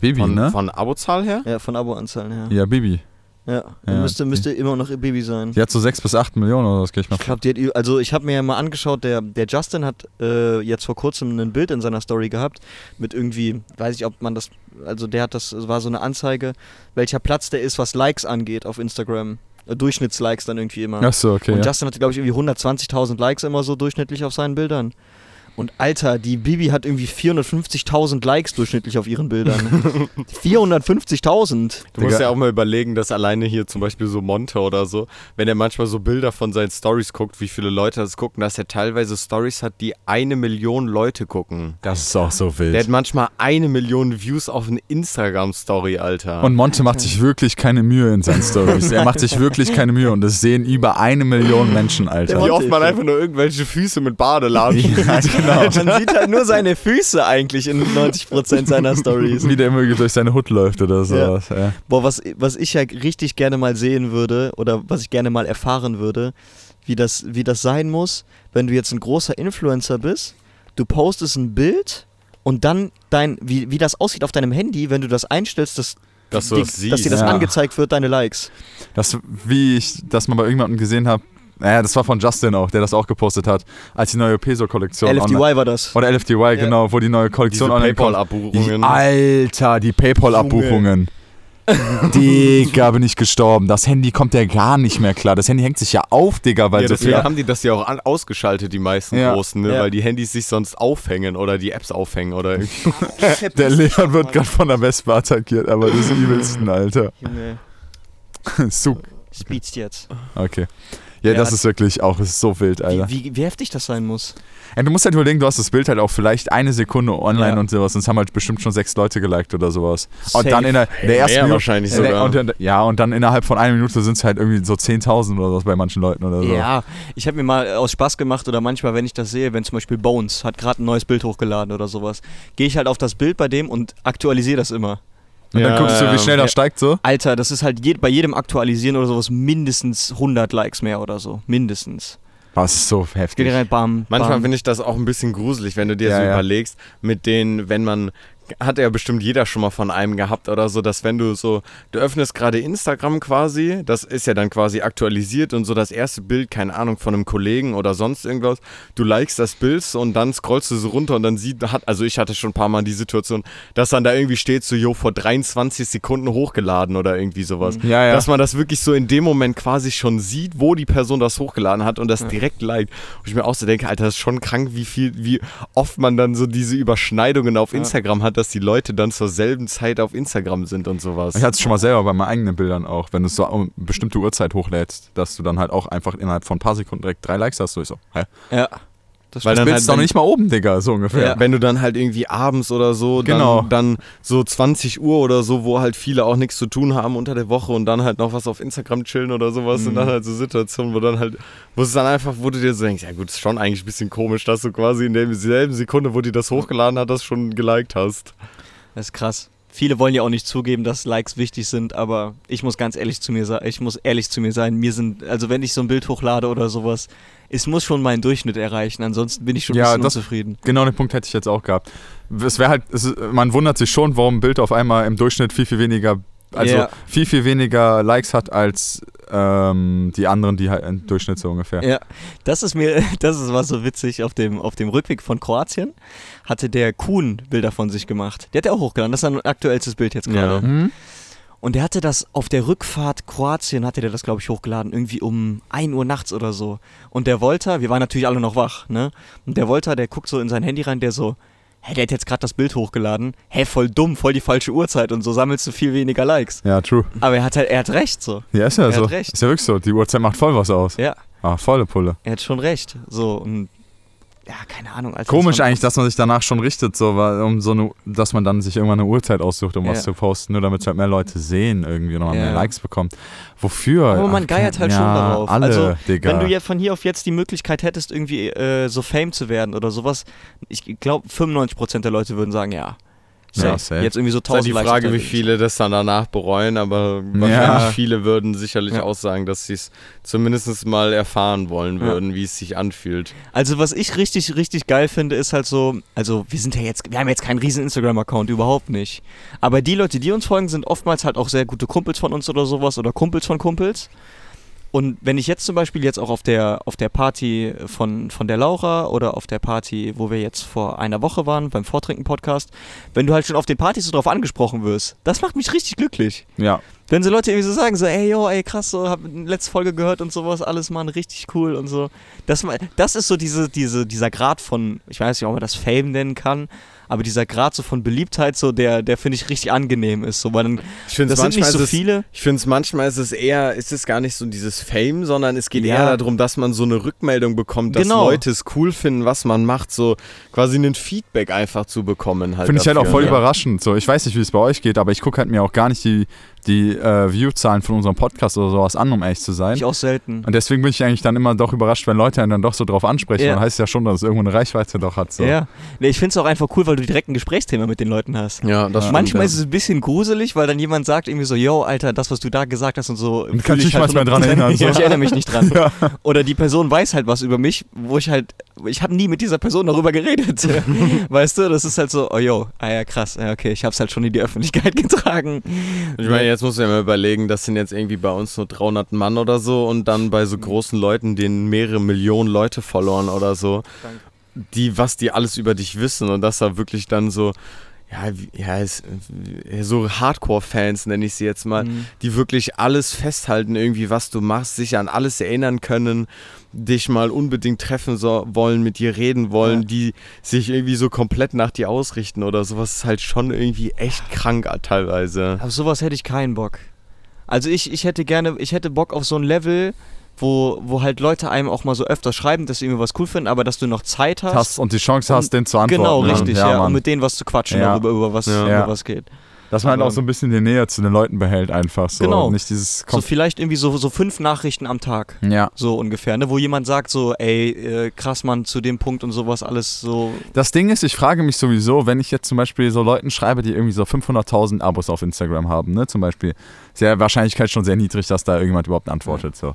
Bibi, Von, ne? von Abozahl her? Ja, von Aboanzahlen her. Ja, Bibi. Ja, Ja, müsste, müsste immer noch ihr Baby sein. Die hat so 6 bis 8 Millionen oder was, gehe ich mal Ich glaube, die hat, also ich habe mir ja mal angeschaut, der, der Justin hat äh, jetzt vor kurzem ein Bild in seiner Story gehabt mit irgendwie, weiß ich, ob man das, also der hat das, war so eine Anzeige, welcher Platz der ist, was Likes angeht auf Instagram. Durchschnittslikes dann irgendwie immer. Achso, okay. Und Ja. Justin hatte, glaube ich, irgendwie 120.000 Likes immer so durchschnittlich auf seinen Bildern. Und Alter, die Bibi hat irgendwie 450.000 Likes durchschnittlich auf ihren Bildern. <laughs> 450.000. Du musst ja auch mal überlegen, dass alleine hier zum Beispiel so Monte oder so, wenn er manchmal so Bilder von seinen Stories guckt, wie viele Leute das gucken, dass er teilweise Stories hat, die eine Million Leute gucken. Das ist auch so wild. Der hat manchmal eine Million Views auf eine Instagram-Story, Alter. Und Monte macht sich wirklich keine Mühe in seinen Stories. Er macht sich wirklich keine Mühe und das sehen über eine Million Menschen, Alter. wie oft man einfach nur irgendwelche Füße mit Badeladen Ja, genau. <laughs> Man sieht halt nur seine Füße eigentlich in 90% seiner Stories. Wie der immer durch seine Hut läuft oder sowas. Ja. Boah, was, was ich ja richtig gerne mal sehen würde oder was ich gerne mal erfahren würde, wie das, wie das sein muss, wenn du jetzt ein großer Influencer bist, du postest ein Bild und dann dein, wie, wie das aussieht auf deinem Handy, wenn du das einstellst, dass, Dass du die, das dass siehst. dir das Ja. angezeigt wird, deine Likes. Das, wie ich das mal bei irgendjemandem gesehen habe, naja, das war von Justin auch, der das auch gepostet hat, als die neue Peso-Kollektion LFDY online- war das. Oder LFDY, genau, wo die neue Kollektion Diese online. PayPal-Abbuchungen. Alter, die PayPal-Abbuchungen. <laughs> Digga, bin ich gestorben. Das Handy kommt ja gar nicht mehr klar. Das Handy hängt sich ja auf, Digga, weil Ja, so deswegen viel. haben die das ja auch an, ausgeschaltet, die meisten Ja. großen, ne? Ja. weil die Handys sich sonst aufhängen oder die Apps aufhängen oder irgendwie. <laughs> <laughs> Der Leon wird gerade von der Wespe attackiert, aber das übelsten, Alter. Junge, Super. speedst jetzt. Okay. Ja, Ja, das ist wirklich auch, ist so wild, Alter. Wie, wie, wie heftig das sein muss. Ja, du musst halt überlegen, du hast das Bild halt auch vielleicht eine Sekunde online Ja. und sowas. Und es haben halt bestimmt schon sechs Leute geliked oder sowas. Und Safe. dann in der, in der ersten Mehr Minute. wahrscheinlich in der- sogar. Und ja, und dann innerhalb von einer Minute sind es halt irgendwie so 10.000 oder was bei manchen Leuten oder so. Ja, ich habe mir mal aus Spaß gemacht oder manchmal, wenn ich das sehe, wenn zum Beispiel Bones hat gerade ein neues Bild hochgeladen oder sowas, gehe ich halt auf das Bild bei dem und aktualisiere das immer. Und dann Ja, guckst du, wie ja. schnell das Ja. steigt so. Alter, das ist halt je, bei jedem Aktualisieren oder sowas mindestens 100 Likes mehr oder so. Mindestens. Das ist so Geht heftig. rein, bam. Manchmal finde ich das auch ein bisschen gruselig, wenn du dir Ja, so ja. überlegst, mit denen, wenn man, hat ja bestimmt jeder schon mal von einem gehabt oder so, dass wenn du so, du öffnest gerade Instagram quasi, das ist ja dann quasi aktualisiert und so das erste Bild, keine Ahnung, von einem Kollegen oder sonst irgendwas, du likest das Bild und dann scrollst du so runter und dann sieht, hat, also ich hatte schon ein paar Mal die Situation, dass dann da irgendwie steht so, jo, vor 23 Sekunden hochgeladen oder irgendwie sowas. Ja, ja. Dass man das wirklich so in dem Moment quasi schon sieht, wo die Person das hochgeladen hat und das direkt liked. Und ich mir auch so denke, Alter, das ist schon krank, wie viel, wie oft man dann so diese Überschneidungen auf Instagram hat, dass die Leute dann zur selben Zeit auf Instagram sind und sowas. Ich hatte es schon mal selber bei meinen eigenen Bildern auch, wenn du es so um eine bestimmte Uhrzeit hochlädst, dass du dann halt auch einfach innerhalb von ein paar Sekunden direkt drei Likes hast. So, ich so, hä? Ja. Das Weil dann Bild halt, ist doch wenn- nicht mal oben, Digga, so ungefähr. Ja. Wenn du dann halt irgendwie abends oder so, dann, Genau. dann so 20 Uhr oder so, wo halt viele auch nichts zu tun haben unter der Woche und dann halt noch was auf Instagram chillen oder sowas Mhm. und dann halt so Situationen, wo dann halt, wo es dann einfach, wo du dir so denkst, ja gut, ist schon eigentlich ein bisschen komisch, dass du quasi in derselben Sekunde, wo die das hochgeladen hat, das schon geliked hast. Das ist krass. Viele wollen ja auch nicht zugeben, dass Likes wichtig sind, aber ich muss ganz ehrlich zu mir sein, ich muss ehrlich zu mir sein, mir sind, also wenn ich so ein Bild hochlade oder sowas, es muss schon meinen Durchschnitt erreichen, ansonsten bin ich schon ein Ja, bisschen das- unzufrieden. Genau den Punkt hätte ich jetzt auch gehabt. Es wäre halt, es man wundert sich schon, warum ein Bild auf einmal im Durchschnitt viel, viel weniger, also Ja. viel, viel weniger Likes hat als ähm, die anderen, die halt im Durchschnitt so ungefähr. Ja, das ist mir, <laughs> das ist was so witzig. Auf dem, auf dem Rückweg von Kroatien hatte der Kuhn Bilder von sich gemacht. Der hat ja auch hochgeladen. Das ist ein aktuellstes Bild jetzt gerade. Ja. Mhm. Und der hatte das auf der Rückfahrt Kroatien, hatte der das, glaube ich, hochgeladen. Irgendwie um 1 Uhr nachts oder so. Und der Volta, wir waren natürlich alle noch wach, ne? Und der Volta, der guckt so in sein Handy rein, der so, hä, der hat jetzt gerade das Bild hochgeladen. Hä, voll dumm, voll die falsche Uhrzeit und so sammelst du viel weniger Likes. Ja, true. Aber er hat halt, er hat recht so. Ja, ist ja Er so. hat recht. Ist ja wirklich so. Die Uhrzeit macht voll was aus. Ja, Ah, volle Pulle. er hat schon recht. So, und ja, keine Ahnung. Also Komisch das eigentlich, dass man sich danach schon richtet, so, weil, um so eine, dass man dann sich irgendwann eine Uhrzeit aussucht, um was Ja. zu posten, nur damit es halt mehr Leute sehen irgendwie man Ja. mehr Likes bekommt. Wofür? Aber man Ach, geiert halt ja, schon darauf. Alle, also, Digga. wenn du jetzt von hier auf jetzt die Möglichkeit hättest, irgendwie äh, so Fame zu werden oder sowas, ich glaube, 95% der Leute würden sagen, ja. Safe. Ja, safe. Jetzt irgendwie so Ist halt 1000 die Likes Frage, wie viele das dann danach bereuen, aber Ja. wahrscheinlich viele würden sicherlich Ja. auch sagen, dass sie es zumindest mal erfahren wollen Ja. würden, wie es sich anfühlt. Also was ich richtig, richtig geil finde, ist halt so, also wir sind ja jetzt, wir haben jetzt keinen riesen Instagram-Account, überhaupt nicht. Aber die Leute, die uns folgen, sind oftmals halt auch sehr gute Kumpels von uns oder sowas oder Kumpels von Kumpels. Und wenn ich jetzt zum Beispiel jetzt auch auf der, auf der Party von, von der Laura oder auf der Party, wo wir jetzt vor einer Woche waren, beim Vortrinken-Podcast, wenn du halt schon auf den Partys so drauf angesprochen wirst, das macht mich richtig glücklich. ja. Wenn so Leute irgendwie so sagen, so, ey, yo, ey, krass, so, hab letzte Folge gehört und sowas, alles, Mann, richtig cool und so. Das, das ist so diese, diese, dieser Grad von, ich weiß nicht, ob man das Fame nennen kann, aber dieser Grad so von Beliebtheit, so der, der finde ich richtig angenehm ist. So, weil dann, Ich finde sind nicht so viele. Ich finde es manchmal ist es eher, ist es gar nicht so dieses Fame, sondern es geht Ja. eher darum, dass man so eine Rückmeldung bekommt, dass Genau. Leute es cool finden, was man macht, so quasi ein Feedback einfach zu bekommen halt. Finde ich halt auch voll ne? überraschend. So, ich weiß nicht, wie es bei euch geht, aber ich gucke halt mir auch gar nicht die, die äh, View-Zahlen von unserem Podcast oder sowas an, um ehrlich zu sein. Ich auch selten. Und deswegen bin ich eigentlich dann immer doch überrascht, wenn Leute einen dann doch so drauf ansprechen. Ja. Dann heißt es ja schon, dass es irgendwo eine Reichweite doch hat. So. Ja. Nee, ich finde es auch einfach cool, weil du direkt ein Gesprächsthema mit den Leuten hast. Ja, das stimmt, Manchmal ja. ist es ein bisschen gruselig, weil dann jemand sagt irgendwie so, yo, Alter, das, was du da gesagt hast und so. Und kann ich ich halt nicht mal dran 100%. erinnern, so. Ja, <laughs> ich erinnere mich nicht dran. <laughs> Oder die Person weiß halt was über mich, wo ich halt, ich habe nie mit dieser Person darüber geredet. <laughs> weißt du, das ist halt so, oh yo, ah ja, krass, ja, okay, ich habe es halt schon in die Öffentlichkeit getragen. Ich meine, jetzt musst du ja mal überlegen, das sind jetzt irgendwie bei uns nur 300 Mann oder so und dann bei so großen Leuten, denen mehrere Millionen Leute verloren oder so, die, was die alles über dich wissen und das da wirklich dann so, ja, ja, äh, so Hardcore-Fans nenne ich sie jetzt mal, Mhm. die wirklich alles festhalten, irgendwie, was du machst, sich an alles erinnern können, dich mal unbedingt treffen so, wollen, mit dir reden wollen, Ja. die sich irgendwie so komplett nach dir ausrichten oder sowas, ist halt schon irgendwie echt krank teilweise. Auf sowas hätte ich keinen Bock. Also ich, ich hätte gerne, ich hätte Bock auf so ein Level, wo, wo halt Leute einem auch mal so öfters schreiben, dass sie irgendwie was cool finden, aber dass du noch Zeit hast. Hast und die Chance hast, den zu antworten. Genau, richtig, ja, Mann. um mit denen was zu quatschen, Ja. darüber, über was, Ja. über Ja. was geht. Dass man halt auch so ein bisschen die Nähe zu den Leuten behält, einfach so. Genau. Nicht dieses. So Kom vielleicht irgendwie so, so fünf Nachrichten am Tag. ja. So ungefähr, ne? Wo jemand sagt so, ey, äh, krass, Mann, zu dem Punkt und sowas alles so. Das Ding ist, ich frage mich sowieso, wenn ich jetzt zum Beispiel so Leuten schreibe, die irgendwie so 500.000 Abos auf Instagram haben, ne, zum Beispiel, ist ja Wahrscheinlichkeit schon sehr niedrig, dass da irgendjemand überhaupt antwortet, so.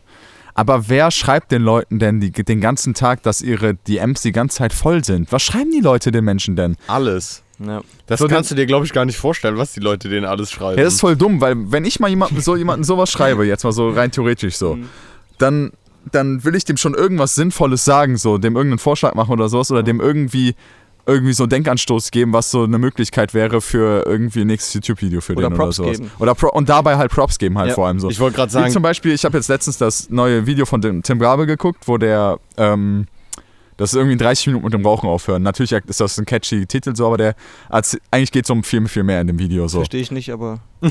Aber wer schreibt den Leuten denn die, den ganzen Tag, dass ihre DMs die ganze Zeit voll sind? Was schreiben die Leute den Menschen denn? Alles. Ja. Das So, kannst du dir, glaube ich, gar nicht vorstellen, was die Leute denen alles schreiben. Ja, das ist voll dumm, weil wenn ich mal jemandem so jemanden sowas schreibe, jetzt mal so rein theoretisch so, Mhm. dann, dann will ich dem schon irgendwas Sinnvolles sagen, so, dem irgendeinen Vorschlag machen oder sowas, oder dem irgendwie irgendwie so einen Denkanstoß geben, was so eine Möglichkeit wäre für irgendwie ein nächstes YouTube-Video für Oder den Props oder sowas. geben. Oder Pro und dabei halt Props geben halt Ja. vor allem so. ich wollte gerade Wie sagen, zum Beispiel, ich habe jetzt letztens das neue Video von dem Tim Grabe geguckt, wo der, ähm, das ist irgendwie 30 Minuten mit dem Rauchen aufhören. Natürlich ist das ein catchy Titel so, aber der, eigentlich geht es um viel, viel mehr in dem Video so. Verstehe ich nicht, aber. <laughs>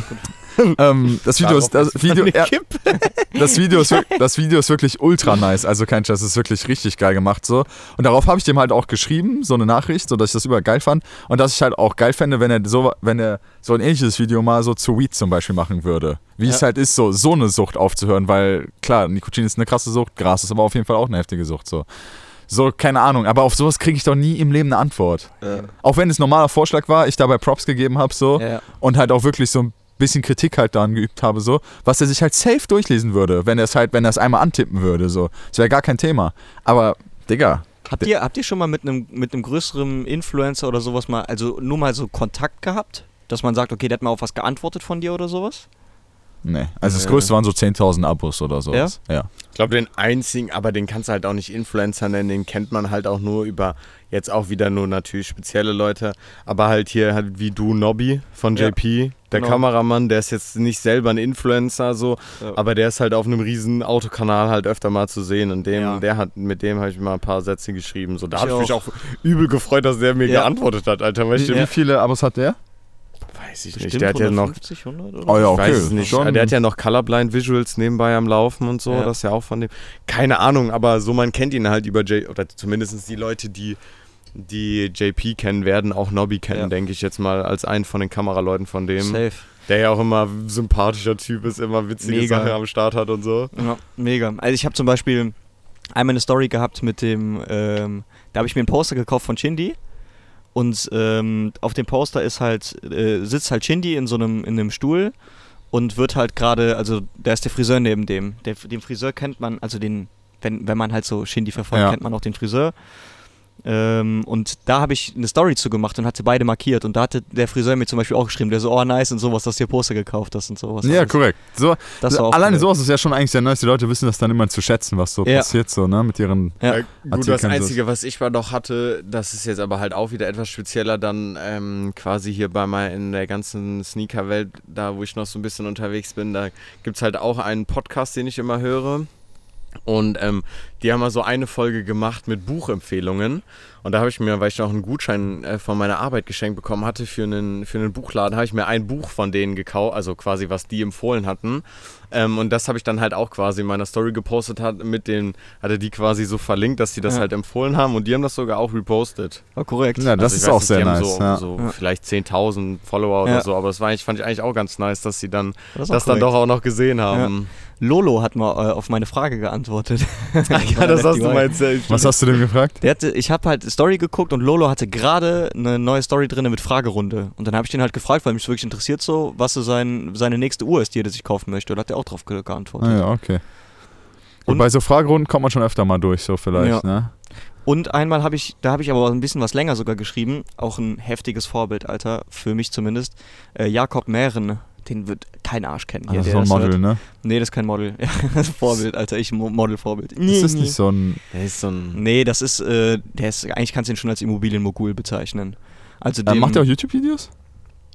Ähm, das Video ist, das Video, ja, <laughs> das Video, ist, das Video ist wirklich ultra nice. Also kein Scheiß, ist wirklich richtig geil gemacht so. Und darauf habe ich dem halt auch geschrieben, so eine Nachricht, so dass ich das überall geil fand. Und dass ich halt auch geil fände, wenn er so, wenn er so ein ähnliches Video mal so zu Weed zum Beispiel machen würde. Wie es Ja. halt ist, so, so eine Sucht aufzuhören, weil klar, Nikotin ist eine krasse Sucht, Gras ist aber auf jeden Fall auch eine heftige Sucht. So. So, keine Ahnung, aber auf sowas kriege ich doch nie im Leben eine Antwort. Auch wenn es normaler Vorschlag war, ich dabei Props gegeben habe, so Ja. und halt auch wirklich so ein bisschen Kritik halt daran geübt habe, so, was er sich halt safe durchlesen würde, wenn er es halt, wenn er es einmal antippen würde, so. Das wäre gar kein Thema. Aber, Digga, Habt ihr, habt ihr schon mal mit einem mit einem größeren Influencer oder sowas mal, also nur mal so Kontakt gehabt? Dass man sagt, okay, der hat mal auf was geantwortet von dir oder sowas? Nee. Also das Ja. größte waren so 10.000 Abos oder sowas. Ja. Ich glaube, den einzigen, aber den kannst du halt auch nicht Influencer nennen, den kennt man halt auch nur über, jetzt auch wieder nur natürlich spezielle Leute, aber halt hier halt wie du, Nobby von Ja, JP, der genau. Kameramann, der ist jetzt nicht selber ein Influencer so, Ja. aber der ist halt auf einem riesen Autokanal halt öfter mal zu sehen und dem, Ja. der hat, mit dem habe ich mal ein paar Sätze geschrieben, so, da habe ich mich auch. übel gefreut, dass der mir Ja. geantwortet hat, Alter, weißt du, Wie viele Abos hat der? Weiß ich Bestimmt nicht, der hat ja noch 150, 100 oder? Oh ja, Ich weiß okay. es nicht. Schon. Der hat ja noch Colorblind Visuals nebenbei am Laufen und so. Ja. Das ist ja auch von dem. Keine Ahnung, aber so man kennt ihn halt über J. Oder zumindest die Leute, die die JP kennen, werden auch Nobby kennen, Ja. denke ich jetzt mal, als einen von den Kameraleuten von dem. Safe. Der ja auch immer sympathischer Typ ist, immer witzige Mega. Sachen am Start hat und so. Ja, mega. Also ich habe zum Beispiel einmal eine Story gehabt mit dem, ähm, da habe ich mir ein Poster gekauft von Shindy und ähm, auf dem Poster ist halt, äh, sitzt halt Shindy in so einem, in einem Stuhl und wird halt gerade, also da ist der Friseur neben dem. Der, den Friseur kennt man, also den, wenn, wenn man halt so Shindy verfolgt, Ja. kennt man auch den Friseur. Ähm, und da habe ich eine Story zu gemacht und hatte beide markiert. Und da hatte der Friseur mir zum Beispiel auch geschrieben, der so, oh nice und sowas, dass du dir Poster gekauft hast und sowas. Ja, alles. korrekt. So, Das war auch alleine cool. sowas ist ja schon eigentlich sehr nice. Die Leute wissen das dann immer zu schätzen, was so Ja. passiert, so, ne, mit ihren. Ja. Äh, gut, das Einzige, was ich mal noch hatte, das ist jetzt aber halt auch wieder etwas spezieller, dann ähm, quasi hier bei mal in der ganzen Sneaker-Welt, da wo ich noch so ein bisschen unterwegs bin, da gibt es halt auch einen Podcast, den ich immer höre. Und ähm, die haben mal so eine Folge gemacht mit Buchempfehlungen. Und da habe ich mir, weil ich noch einen Gutschein äh, von meiner Arbeit geschenkt bekommen hatte für einen, für einen Buchladen, habe ich mir ein Buch von denen gekauft, also quasi was die empfohlen hatten. Ähm, und das habe ich dann halt auch quasi in meiner Story gepostet, hat, mit den, hatte die quasi so verlinkt, dass die das Ja. halt empfohlen haben und die haben das sogar auch repostet. War korrekt. Ja, das Also ist auch nicht, sehr die haben nice. So, ja. so Ja. vielleicht 10.000 Follower Ja. oder so, aber das war fand ich eigentlich auch ganz nice, dass sie dann Das, das, dann doch auch noch gesehen haben. Lolo hat mal äh, auf meine Frage geantwortet. <laughs> <laughs> Ja, das hast du mal erzählt. Was hast du denn gefragt? Hatte, ich habe halt Story geguckt und Lolo hatte gerade eine neue Story drin mit Fragerunde. Und dann habe ich den halt gefragt, weil mich wirklich interessiert so, was so sein, seine nächste Uhr ist, die er sich kaufen möchte. Und da hat er auch drauf ge geantwortet. Ah, ja, okay. Und Und- bei so Fragerunden kommt man schon öfter mal durch, so vielleicht, Ja. ne? Und einmal habe ich, da habe ich aber ein bisschen was länger sogar geschrieben, auch ein heftiges Vorbild, Alter, für mich zumindest. Äh, Jakob Mähren, den wird kein Arsch kennen. Hier, das ist der so ein Model, hört. ne? Nee, das ist kein Model. <laughs> Ja, das ist Vorbild, Alter, ich Mo- Model-Vorbild. Ist das nicht so ein. Der ist so ein. Nee, das ist, äh, der ist, eigentlich kannst du ihn schon als Immobilienmogul bezeichnen. Also Äh, dem, macht er auch YouTube-Videos?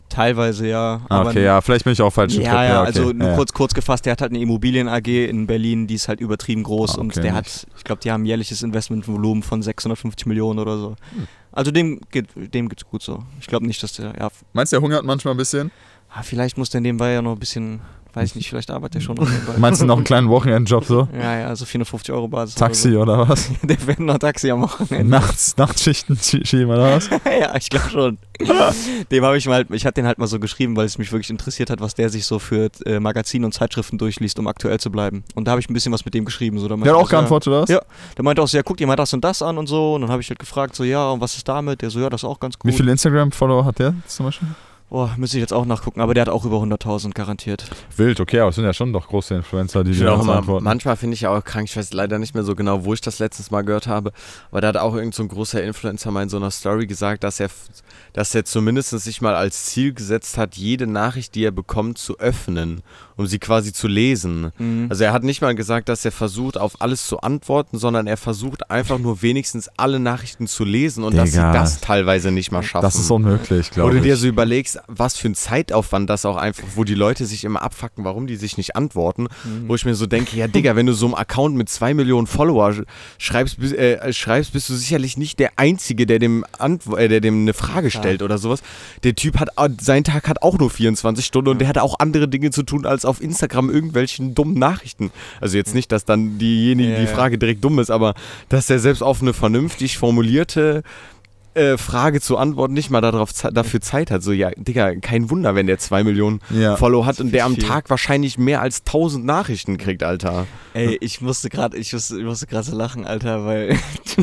teilweise ja. Ah, aber okay, ja, vielleicht bin ich auch falsch. im Ja, Trip, ja, okay, also nur ja. kurz, kurz gefasst, der hat halt eine Immobilien AG in Berlin, die ist halt übertrieben groß Ah, und okay, der nicht. hat, ich glaube, die haben ein jährliches Investmentvolumen von 650 Millionen oder so. Hm. Also dem geht dem geht's gut so. Ich glaube nicht, dass der, ja, Meinst du, der hungert manchmal ein bisschen? Ah, vielleicht muss der nebenbei ja noch ein bisschen, weiß ich nicht, vielleicht arbeitet er schon noch nebenbei. Meinst du noch einen kleinen Wochenendjob so? Ja, ja, also 450 Euro Basis. Taxi oder was? Oder <laughs> so. Der wird noch Taxi am Wochenende. Nachts, Nachtschichten schie- schieben oder was? <laughs> ja, ich glaube schon. <laughs> Dem habe ich mal, ich hatte den halt mal so geschrieben, weil es mich wirklich interessiert hat, was der sich so für äh, Magazine und Zeitschriften durchliest, um aktuell zu bleiben. Und da habe ich ein bisschen was mit dem geschrieben. So, Der hat auch so, ja, geantwortet, oder was? Ja. Der meinte auch so, ja, guck dir mal das und das an und so. Und dann habe ich halt gefragt, so, ja, und was ist damit? Der so, ja, das ist auch ganz gut. Wie viele Instagram-Follower hat der zum Beispiel? Boah, müsste ich jetzt auch nachgucken, aber der hat auch über 100.000 garantiert. Wild, okay, aber es sind ja schon doch große Influencer, die Ich dir auch immer, antworten. manchmal finde ich ja auch krank, ich weiß leider nicht mehr so genau, wo ich das letztes Mal gehört habe, aber da hat auch irgend so ein großer Influencer mal in so einer Story gesagt, dass er, dass er zumindest sich mal als Ziel gesetzt hat, jede Nachricht, die er bekommt, zu öffnen, um sie quasi zu lesen. Mhm. Also er hat nicht mal gesagt, dass er versucht, auf alles zu antworten, sondern er versucht einfach nur wenigstens alle Nachrichten zu lesen und dass sie Digga. das teilweise nicht mal schaffen. Das ist unmöglich, glaube du dir ich. so überlegst, was für ein Zeitaufwand das auch einfach, wo die Leute sich immer abfacken, warum die sich nicht antworten, Mhm. wo ich mir so denke, ja Digga, wenn du so einem Account mit zwei Millionen Follower sch- schreibst, bis- äh, schreibst, bist du sicherlich nicht der Einzige, der dem, Antwo äh, der dem eine Frage Klar. stellt oder sowas. Der Typ hat, äh, sein Tag hat auch nur 24 Stunden und der hat auch andere Dinge zu tun, als auf Instagram irgendwelchen dummen Nachrichten. Also jetzt nicht, dass dann diejenige, Ja, die ja. Frage direkt dumm ist, aber dass der selbst auf eine vernünftig formulierte äh, Frage zu antworten nicht mal darauf, dafür Zeit hat. So, ja, Digga, kein Wunder, wenn der zwei Millionen Ja. Follow hat und der am viel. Tag wahrscheinlich mehr als 1000 Nachrichten kriegt, Alter. Ey, ich musste gerade, ich musste, ich musste gerade so lachen, Alter, weil,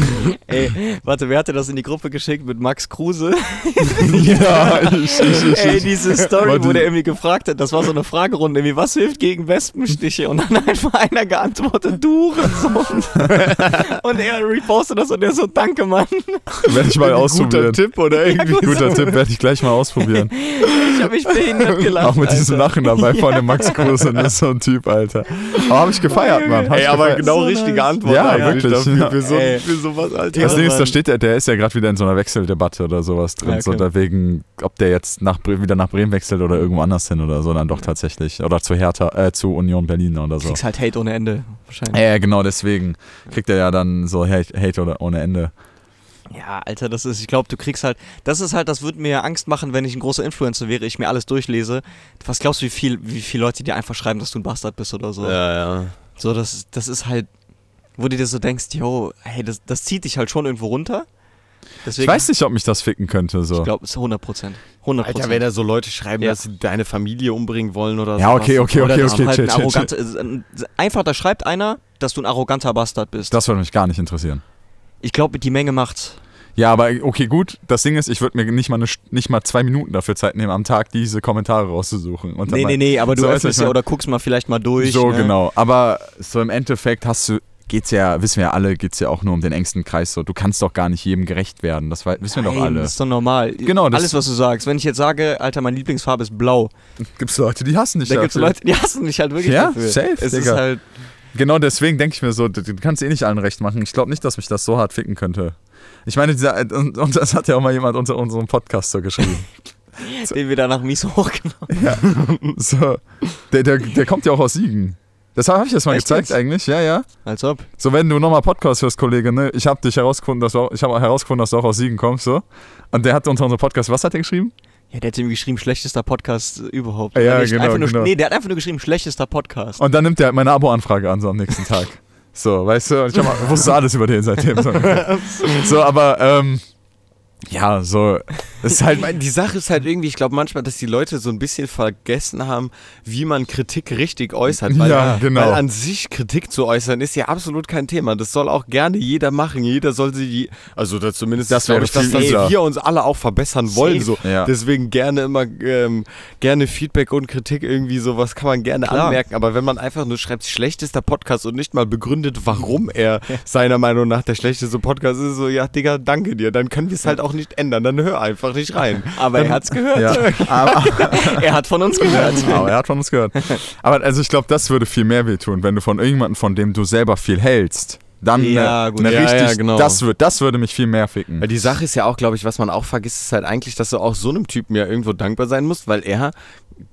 <laughs> ey, warte, wer hatte das in die Gruppe geschickt mit Max Kruse? <laughs> ja, ich, ich, ich, Ey, diese Story, Warte. wo der irgendwie gefragt hat, das war so eine Fragerunde, irgendwie, was hilft gegen Wespenstiche? Und dann hat einfach einer geantwortet, du <laughs> und er repostet das und er so, danke, Mann. Werde ich mal ausprobieren. Tipp oder <laughs> irgendwie. Guter Tipp, werde ich gleich mal ausprobieren. <laughs> Ich habe mich behindert <laughs> gelacht. Auch mit diesem Alter. Lachen dabei von dem Max Kruse, das ist so ein Typ, Alter. Aber habe ich gefeiert, Mann. Hab Ey, aber gefeiert. genau So richtige nice. Antwort Ja, wirklich, dafür, ja. für, so, Ey. für sowas, Alter. Das Ding ist, da steht er, der ist ja gerade wieder in so einer Wechseldebatte oder sowas drin. Ja, So, okay. da wegen, ob der jetzt nach, wieder nach Bremen wechselt oder irgendwo anders hin oder so, dann doch tatsächlich. Oder zu Hertha, äh, zu Union Berlin oder so. kriegst halt Hate ohne Ende, wahrscheinlich. Ja, genau, deswegen kriegt er ja dann so Hate, Hate oder ohne Ende. Ja, Alter, das ist, ich glaube, du kriegst halt, das ist halt, das würde mir Angst machen, wenn ich ein großer Influencer wäre, ich mir alles durchlese. Was glaubst du, wie viel, wie viele Leute dir einfach schreiben, dass du ein Bastard bist oder so? Ja, ja. So, das, das ist halt, wo du dir so denkst, yo, hey, das, das zieht dich halt schon irgendwo runter. Deswegen, Ich weiß nicht, ob mich das ficken könnte. So. Ich glaube, es ist 100 Prozent. 100 Alter, wenn da so Leute schreiben, Ja. dass sie deine Familie umbringen wollen oder so. Ja, okay, okay, Oder okay, okay, du halt chill, ein chill, chill. äh, einfach, da schreibt einer, dass du ein arroganter Bastard bist. Das würde mich gar nicht interessieren. Ich glaube, die Menge macht's. Ja, aber okay, gut. Das Ding ist, ich würde mir nicht mal, eine, nicht mal zwei Minuten dafür Zeit nehmen, am Tag diese Kommentare rauszusuchen. Und Nee, nee, nee, aber du So, öffnest ich ja oder guckst mal vielleicht mal durch. So, ne? genau. Aber so im Endeffekt hast du, geht's ja, wissen wir ja alle, geht's ja auch nur um den engsten Kreis. So, du kannst doch gar nicht jedem gerecht werden. Das wissen wir doch Nein, alle. Das ist doch normal. Genau, das- Alles, was du sagst. Wenn ich jetzt sage, Alter, meine Lieblingsfarbe ist blau, Gibt's Leute, die hassen dich da gibt es dafür. Leute, die hassen mich halt wirklich Ja, dafür. safe, Es ist Digga. halt, Genau deswegen denke ich mir so, du, kannst eh nicht allen recht machen. Ich glaube nicht, dass mich das so hart ficken könnte. Ich meine, dieser, und, und das hat ja auch mal jemand unter unserem Podcast so geschrieben. <laughs> den wir danach mies hochgenommen so, der, der, der kommt ja auch aus Siegen. Das habe ich jetzt mal Echt gezeigt jetzt? eigentlich, ja, ja. Als ob. So, wenn du nochmal Podcast hörst, Kollege, ne, ich habe dich herausgefunden, dass du auch, ich habe herausgefunden, dass du auch aus Siegen kommst, so. Und der hat unter unserem Podcast, was hat er geschrieben? Ja, der hat ihm geschrieben, schlechtester Podcast überhaupt. Ja, nicht, genau, nur, genau. Nee, der hat einfach nur geschrieben, schlechtester Podcast. Und dann nimmt er halt meine Abo-Anfrage an, so am nächsten Tag. So, weißt du, und ich hab, wusste alles über den seitdem. So, <laughs> so aber, ähm, ja, so, ist halt, meine, die Sache ist halt irgendwie, ich glaube manchmal, dass die Leute so ein bisschen vergessen haben, wie man Kritik richtig äußert. Weil, Ja, genau. weil an sich Kritik zu äußern ist ja absolut kein Thema. Das soll auch gerne jeder machen. Jeder soll sie, also das zumindest Das glaube ich, dass, besser. wir uns alle auch verbessern wollen. So. Ja. Deswegen gerne immer ähm, gerne Feedback und Kritik irgendwie sowas kann man gerne Klar. anmerken. Aber wenn man einfach nur schreibt, schlechtester Podcast und nicht mal begründet, warum er <laughs> seiner Meinung nach der schlechteste Podcast ist, so ja, Digga, danke dir. Dann können wir es halt auch nicht ändern. Dann hör einfach nicht rein. <laughs> Aber er hat's gehört. ja, <laughs> aber, <laughs> er hat von uns gehört. aber er hat von uns gehört. Aber also ich glaube, das würde viel mehr wehtun, wenn du von irgendjemandem, von dem du selber viel hältst, dann Ja, eine, gut. eine Ja, richtig, ja, genau. das, würd, das würde mich viel mehr ficken. Weil die Sache ist ja auch, glaube ich, was man auch vergisst, ist halt eigentlich, dass du auch so einem Typen ja irgendwo dankbar sein musst, weil er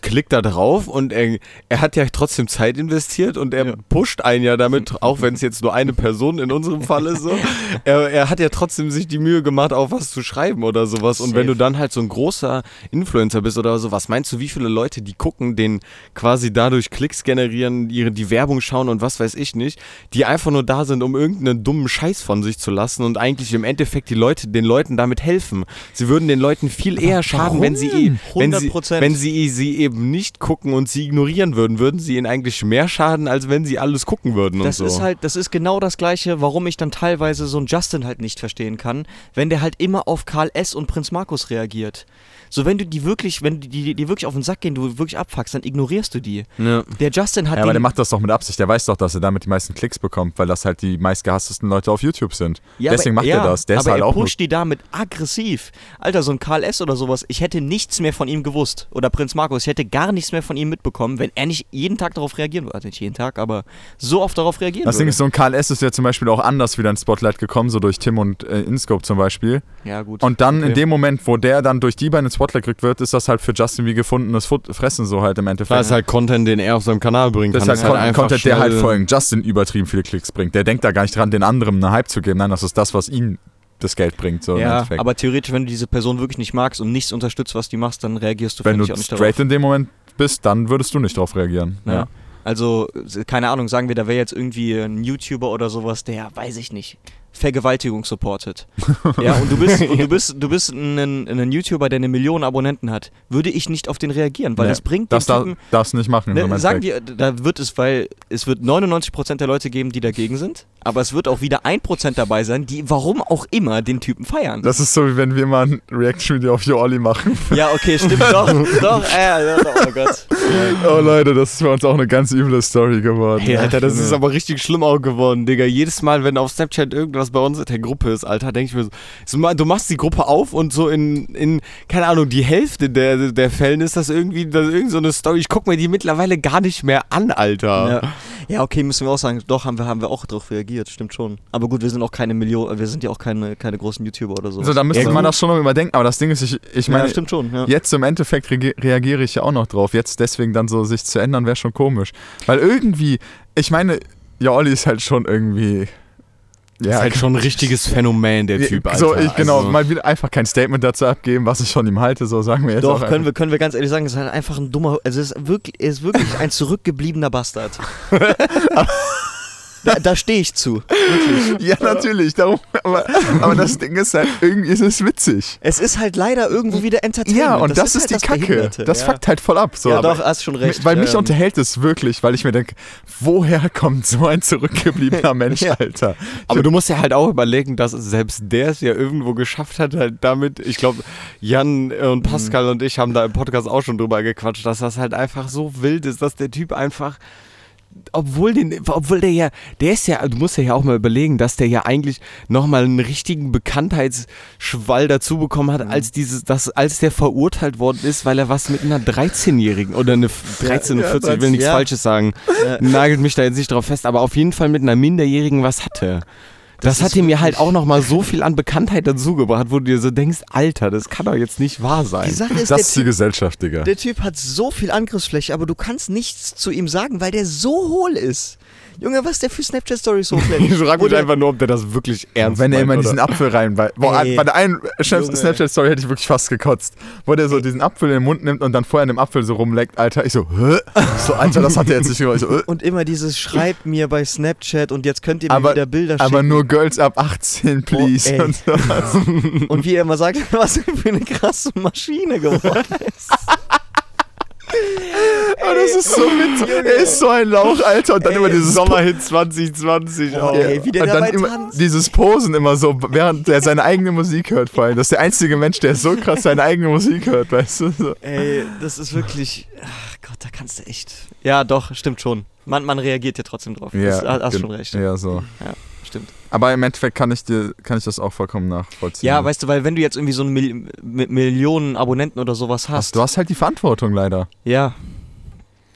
klickt da drauf und er, er hat ja trotzdem Zeit investiert und er Ja. pusht einen ja damit, auch wenn es jetzt nur eine Person in unserem Fall ist, so. <laughs> Er, er hat ja trotzdem sich die Mühe gemacht, auch was zu schreiben oder sowas. Und wenn du dann halt so ein großer Influencer bist oder so, was meinst du, wie viele Leute, die gucken, den quasi dadurch Klicks generieren, ihre, die Werbung schauen und was weiß ich nicht, die einfach nur da sind, um irgendeinen dummen Scheiß von sich zu lassen und eigentlich im Endeffekt die Leute, den Leuten damit helfen. Sie würden den Leuten viel eher schaden, wenn sie, eh- wenn sie, 100%. wenn sie sie eben nicht gucken und sie ignorieren würden, würden sie ihnen eigentlich mehr schaden, als wenn sie alles gucken würden Das und so. ist halt, das ist genau das gleiche, warum ich dann teilweise so einen Justin halt nicht verstehen kann, wenn der halt immer auf Karl S. und Prinz Markus reagiert. So, wenn du die wirklich, wenn die, die, die wirklich auf den Sack gehen, du wirklich abfuckst, dann ignorierst du die. ja. Der Justin hat Ja, aber der macht das doch mit Absicht. Der weiß doch, dass er damit die meisten Klicks bekommt, weil das halt die meistgehasstesten Leute auf YouTube sind. Ja, Deswegen aber, macht er das. Der aber halt er pusht die damit aggressiv. Alter, so ein Karl S. oder sowas, ich hätte nichts mehr von ihm gewusst. Oder Prinz Markus, ich hätte gar nichts mehr von ihm mitbekommen, wenn er nicht jeden Tag darauf reagieren würde. Also nicht jeden Tag, aber so oft darauf reagieren Das würde. Ding ist, so ein Karl S. ist ja zum Beispiel auch anders wieder ins Spotlight gekommen, so durch Tim und äh, Inscope zum Beispiel. ja, gut. Und dann Okay. in dem Moment, wo der dann durch die beiden ins Spotlight gerückt wird, ist das halt für Justin wie gefundenes Fressen so halt im Endeffekt. Das ist halt Content, den er auf seinem Kanal bringen Das ist halt, einfach Content, der halt vor allem Justin übertrieben viele Klicks bringt. Der denkt da gar nicht dran, den anderen einen Hype zu geben. Nein, das ist das, was ihn das Geld bringt. So im Ja, aber theoretisch, wenn du diese Person wirklich nicht magst und nichts unterstützt, was die machst, dann reagierst du wenn du auch nicht straight darauf. in dem Moment bist, dann würdest du nicht drauf reagieren. Ja. Ja. Also, keine Ahnung, sagen wir, da wäre jetzt irgendwie ein YouTuber oder sowas, der, weiß ich nicht, Vergewaltigung supportet. <laughs> ja, und du bist, und du bist, du bist ein, ein YouTuber, der eine Million Abonnenten hat, würde ich nicht auf den reagieren, weil Nee, das bringt Das den Typen, darfst du nicht machen. Ne, sagen wir, da wird es, weil es wird 99% der Leute geben, die dagegen sind, aber es wird auch wieder 1% dabei sein, die warum auch immer den Typen feiern. Das ist so, wie wenn wir mal ein Reaction-Video auf Yo Olli machen. ja, okay, stimmt, <laughs> doch, doch, äh, ja, oh Gott. oh Leute, das ist für uns auch eine ganz üble Story geworden. Hey, Alter, das ist aber richtig schlimm auch geworden, Digga. Jedes Mal, wenn auf Snapchat irgendwas bei uns in der Gruppe ist, Alter, denke ich mir so, du machst die Gruppe auf und so in, in keine Ahnung, die Hälfte der, der Fällen ist das irgendwie, das ist irgend so eine Story. Ich guck mir die mittlerweile gar nicht mehr an, Alter. Ja. ja, okay, müssen wir auch sagen, doch, haben wir, haben wir auch drauf reagiert, stimmt schon. Aber gut, wir sind auch keine Million, wir sind ja auch keine, keine großen YouTuber oder so. So, da müsste ja, man das schon noch überdenken. Aber das Ding ist, ich, ich ja, meine, stimmt schon, ja. jetzt im Endeffekt rege- reagiere ich ja auch noch drauf. Jetzt deswegen dann so sich zu ändern, wäre schon komisch. Weil irgendwie, ich meine, ja, Olli ist halt schon irgendwie. Ist halt schon ein richtiges Phänomen, der Typ, Alter. So, ich, genau, Also- mal wieder einfach kein Statement dazu abgeben, was ich von ihm halte, so sagen wir jetzt Doch, auch können wir, können wir ganz ehrlich sagen, es ist halt einfach ein dummer, also es ist wirklich, er ist wirklich ein zurückgebliebener Bastard. <laughs> <laughs> da da stehe ich zu. Ja, natürlich, darum, aber, aber das Ding ist halt, irgendwie ist es witzig. Es ist halt leider irgendwo wieder Entertainment. Ja, und das, ist, halt die das Kacke. Behinderte, Das ja. fuckt halt voll ab. So. Ja, Aber doch, hast schon recht. Weil mich Ähm, unterhält es wirklich, weil ich mir denke, woher kommt so ein zurückgebliebener <laughs> Mensch, Ja. Alter? Aber du musst ja halt auch überlegen, dass selbst der es ja irgendwo geschafft hat, halt damit, ich glaube, Jan und Pascal und ich haben da im Podcast auch schon drüber gequatscht, dass das halt einfach so wild ist, dass der Typ einfach, obwohl den, obwohl der ja, der ist ja, du musst ja auch mal überlegen, dass der ja eigentlich nochmal einen richtigen Bekanntheitsschwall dazu bekommen hat, als dieses, dass, als der verurteilt worden ist, weil er was mit einer 13-Jährigen oder eine 13 Ja, 40, ich will nichts ja. Falsches sagen, Ja. nagelt mich da jetzt nicht drauf fest, aber auf jeden Fall mit einer Minderjährigen was hatte. Das, Das hat dir mir halt auch nochmal so viel an Bekanntheit dazugebracht, wo du dir so denkst, Alter, das kann doch jetzt nicht wahr sein. Die Sache ist, Das ist die typ, Gesellschaft, Digga. der Typ hat so viel Angriffsfläche, aber du kannst nichts zu ihm sagen, weil der so hohl ist. Junge, was der für Snapchat-Stories <laughs> hochlädt. Ich frage mich der- einfach nur, ob der das wirklich ernst Wenn er immer in diesen oder? Apfel rein, weil, boah, Ey, bei der einen. Snapchat-Story hätte ich wirklich fast gekotzt, wo der so diesen Apfel in den Mund nimmt und dann vorher in dem Apfel so rumleckt, Alter. Ich so, Hä? so, Alter, das hat er jetzt nicht gemacht. Ich so, "Hä?" Und immer dieses Schreibt mir bei Snapchat und jetzt könnt ihr mir aber, wieder Bilder schicken. aber nur Girls ab 18, please. ey. und so. Und wie er immer sagt, <laughs> was für eine krasse Maschine geworden <laughs> ist. Oh, das ist so witzig. Er ist so ein Lauch, Alter. Und dann immer dieses Sommerhit 2020 auch. ey, wie der und dann dabei immer tanzt. dieses Posen immer so, während er seine eigene Musik hört, vor allem. Das ist der einzige Mensch, der so krass seine eigene Musik hört, weißt du? So. Ey, das ist wirklich. Ach Gott, da kannst du echt. Ja, doch, stimmt schon. Man, man reagiert ja trotzdem drauf. das, hast schon recht. Ja, so. Stimmt. Aber im Endeffekt kann ich dir, kann ich das auch vollkommen nachvollziehen. Ja, weißt du, weil wenn du jetzt irgendwie so ein Mil Mi- Millionen Abonnenten oder sowas Was, hast. du hast halt die Verantwortung leider. Ja.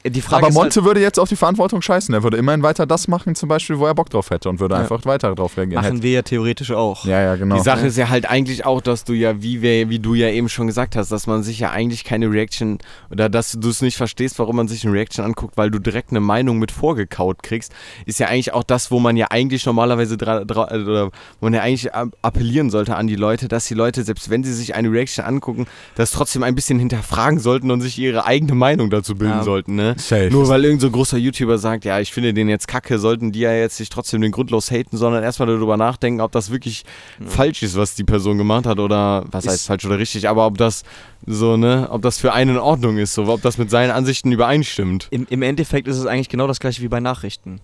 Die Frage Aber ist Monte halt, würde jetzt auf die Verantwortung scheißen. Er würde immerhin weiter das machen, zum Beispiel, wo er Bock drauf hätte und würde Ja. einfach weiter drauf reagieren. machen wir ja theoretisch auch. ja, ja, genau. Die Sache ist ja halt eigentlich auch, dass du ja, wie, wir, wie du ja eben schon gesagt hast, dass man sich ja eigentlich keine Reaction oder dass du es nicht verstehst, warum man sich eine Reaction anguckt, weil du direkt eine Meinung mit vorgekaut kriegst, ist ja eigentlich auch das, wo man ja eigentlich normalerweise dra, dra, äh, oder wo man ja eigentlich appellieren sollte an die Leute, dass die Leute, selbst wenn sie sich eine Reaction angucken, das trotzdem ein bisschen hinterfragen sollten und sich ihre eigene Meinung dazu bilden Ja. sollten, ne? Safe. Nur weil irgend so ein großer YouTuber sagt, ja, ich finde den jetzt kacke, sollten die ja jetzt nicht trotzdem den grundlos haten, sondern erstmal darüber nachdenken, ob das wirklich falsch ist, was die Person gemacht hat oder was Ist- heißt falsch oder richtig, aber ob das so, ne, ob das für einen in Ordnung ist, so, ob das mit seinen Ansichten übereinstimmt. Im, Im Endeffekt ist es eigentlich genau das gleiche wie bei Nachrichten.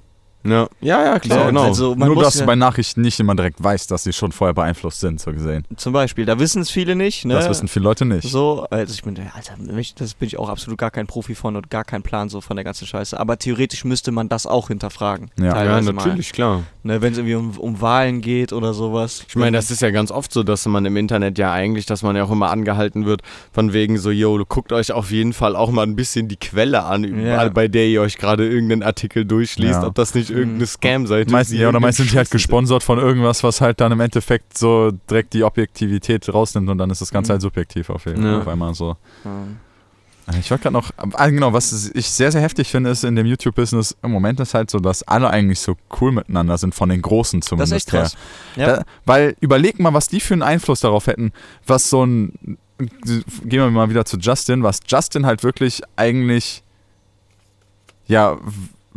Ja, ja, ja klar, So, genau. also man Nur, muss dass ja, du bei Nachrichten nicht immer direkt weißt, dass sie schon vorher beeinflusst sind, so gesehen. zum Beispiel, da wissen es viele nicht. Ne? Das wissen viele Leute nicht. So, also ich bin, Alter, das bin ich auch absolut gar kein Profi von und gar kein Plan so von der ganzen Scheiße. Aber theoretisch müsste man das auch hinterfragen. Ja. ja, natürlich, klar. Mal. Ne, Wenn es irgendwie um, um Wahlen geht oder sowas. Ich meine, das ist ja ganz oft so, dass man im Internet ja eigentlich, dass man ja auch immer angehalten wird, von wegen so, yo, guckt euch auf jeden Fall auch mal ein bisschen die Quelle an, Ja. bei der ihr euch gerade irgendeinen Artikel durchliest, Ja. ob das nicht irgendeine Scam-Seite Meist, die ja, oder meistens sind die halt gesponsert von irgendwas, was halt dann im Endeffekt so direkt die Objektivität rausnimmt und dann ist das Ganze Mhm. halt subjektiv auf, jeden, Ja. auf einmal so. Ja. Ich wollte gerade noch, ah, genau, was ich sehr, sehr heftig finde, ist in dem YouTube-Business im Moment ist halt so, dass alle eigentlich so cool miteinander sind, von den Großen Das zumindest ist echt krass. Ja. Da, weil überleg mal, was die für einen Einfluss darauf hätten, was so ein. Gehen wir mal wieder zu Justin, was Justin halt wirklich eigentlich. Ja,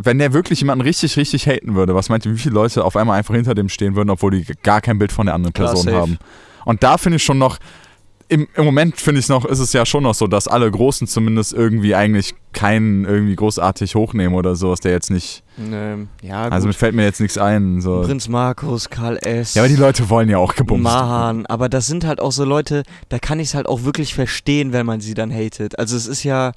wenn der wirklich jemanden richtig, richtig haten würde, was meint ihr, wie viele Leute auf einmal einfach hinter dem stehen würden, obwohl die gar kein Bild von der anderen Klar, Person safe. haben. Und da finde ich schon noch. Im, Im Moment finde ich noch, ist es ja schon noch so, dass alle Großen zumindest irgendwie eigentlich keinen irgendwie großartig hochnehmen oder sowas, der jetzt nicht. Ähm, ja, Also mir fällt mir jetzt nichts ein. So. Prinz Markus, Karl S. Ja, aber die Leute wollen ja auch gebumst. Mahan, aber das sind halt auch so Leute, da kann ich es halt auch wirklich verstehen, wenn man sie dann hatet. Also es ist ja,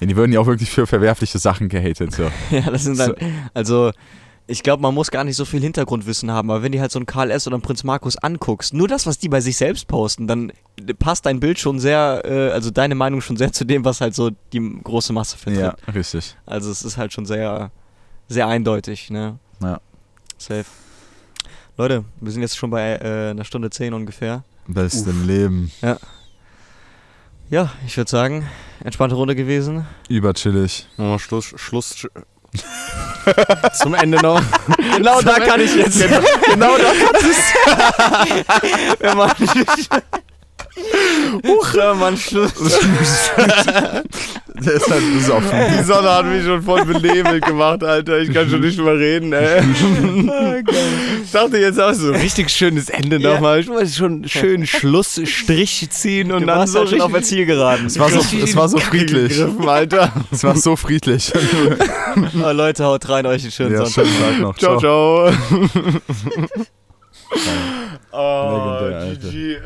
Ja, die würden ja auch wirklich für verwerfliche Sachen gehatet. So. <laughs> ja, das sind dann, also ich glaube, man muss gar nicht so viel Hintergrundwissen haben, aber wenn die halt so einen Karl S. oder einen Prinz Markus anguckst, nur das, was die bei sich selbst posten, dann passt dein Bild schon sehr, äh, also deine Meinung schon sehr zu dem, was halt so die große Masse vertritt. ja, richtig. Also es ist halt schon sehr, sehr eindeutig, ne? Ja. Safe. Leute, wir sind jetzt schon bei äh, einer Stunde zehn ungefähr. Beste Leben. Ja, ich würde sagen, entspannte Runde gewesen. Überchillig. Oh, Schluss, Schluss. <laughs> Zum Ende noch. <laughs> Genau da kann ich jetzt. <laughs> genau das. Wenn man. Huch, ja, Mann, Schluss. <laughs> Der ist halt schon. Die Sonne hat mich schon voll benebelt gemacht, Alter. Ich kann schon nicht mehr reden, ey. <laughs> Ich dachte jetzt auch so, richtig schönes Ende Ja. nochmal. Ich wollte schon einen schönen Schlussstrich ziehen und Du dann so halt schon auf der richtig Zielgeraden. Es war so, es war so friedlich. gegriffen, Alter. Es war so friedlich. <laughs> Oh, Leute, haut rein, euch einen schönen Ja, Sonntag. schönen noch. Ciao, ciao. Legendär, Oh. GG.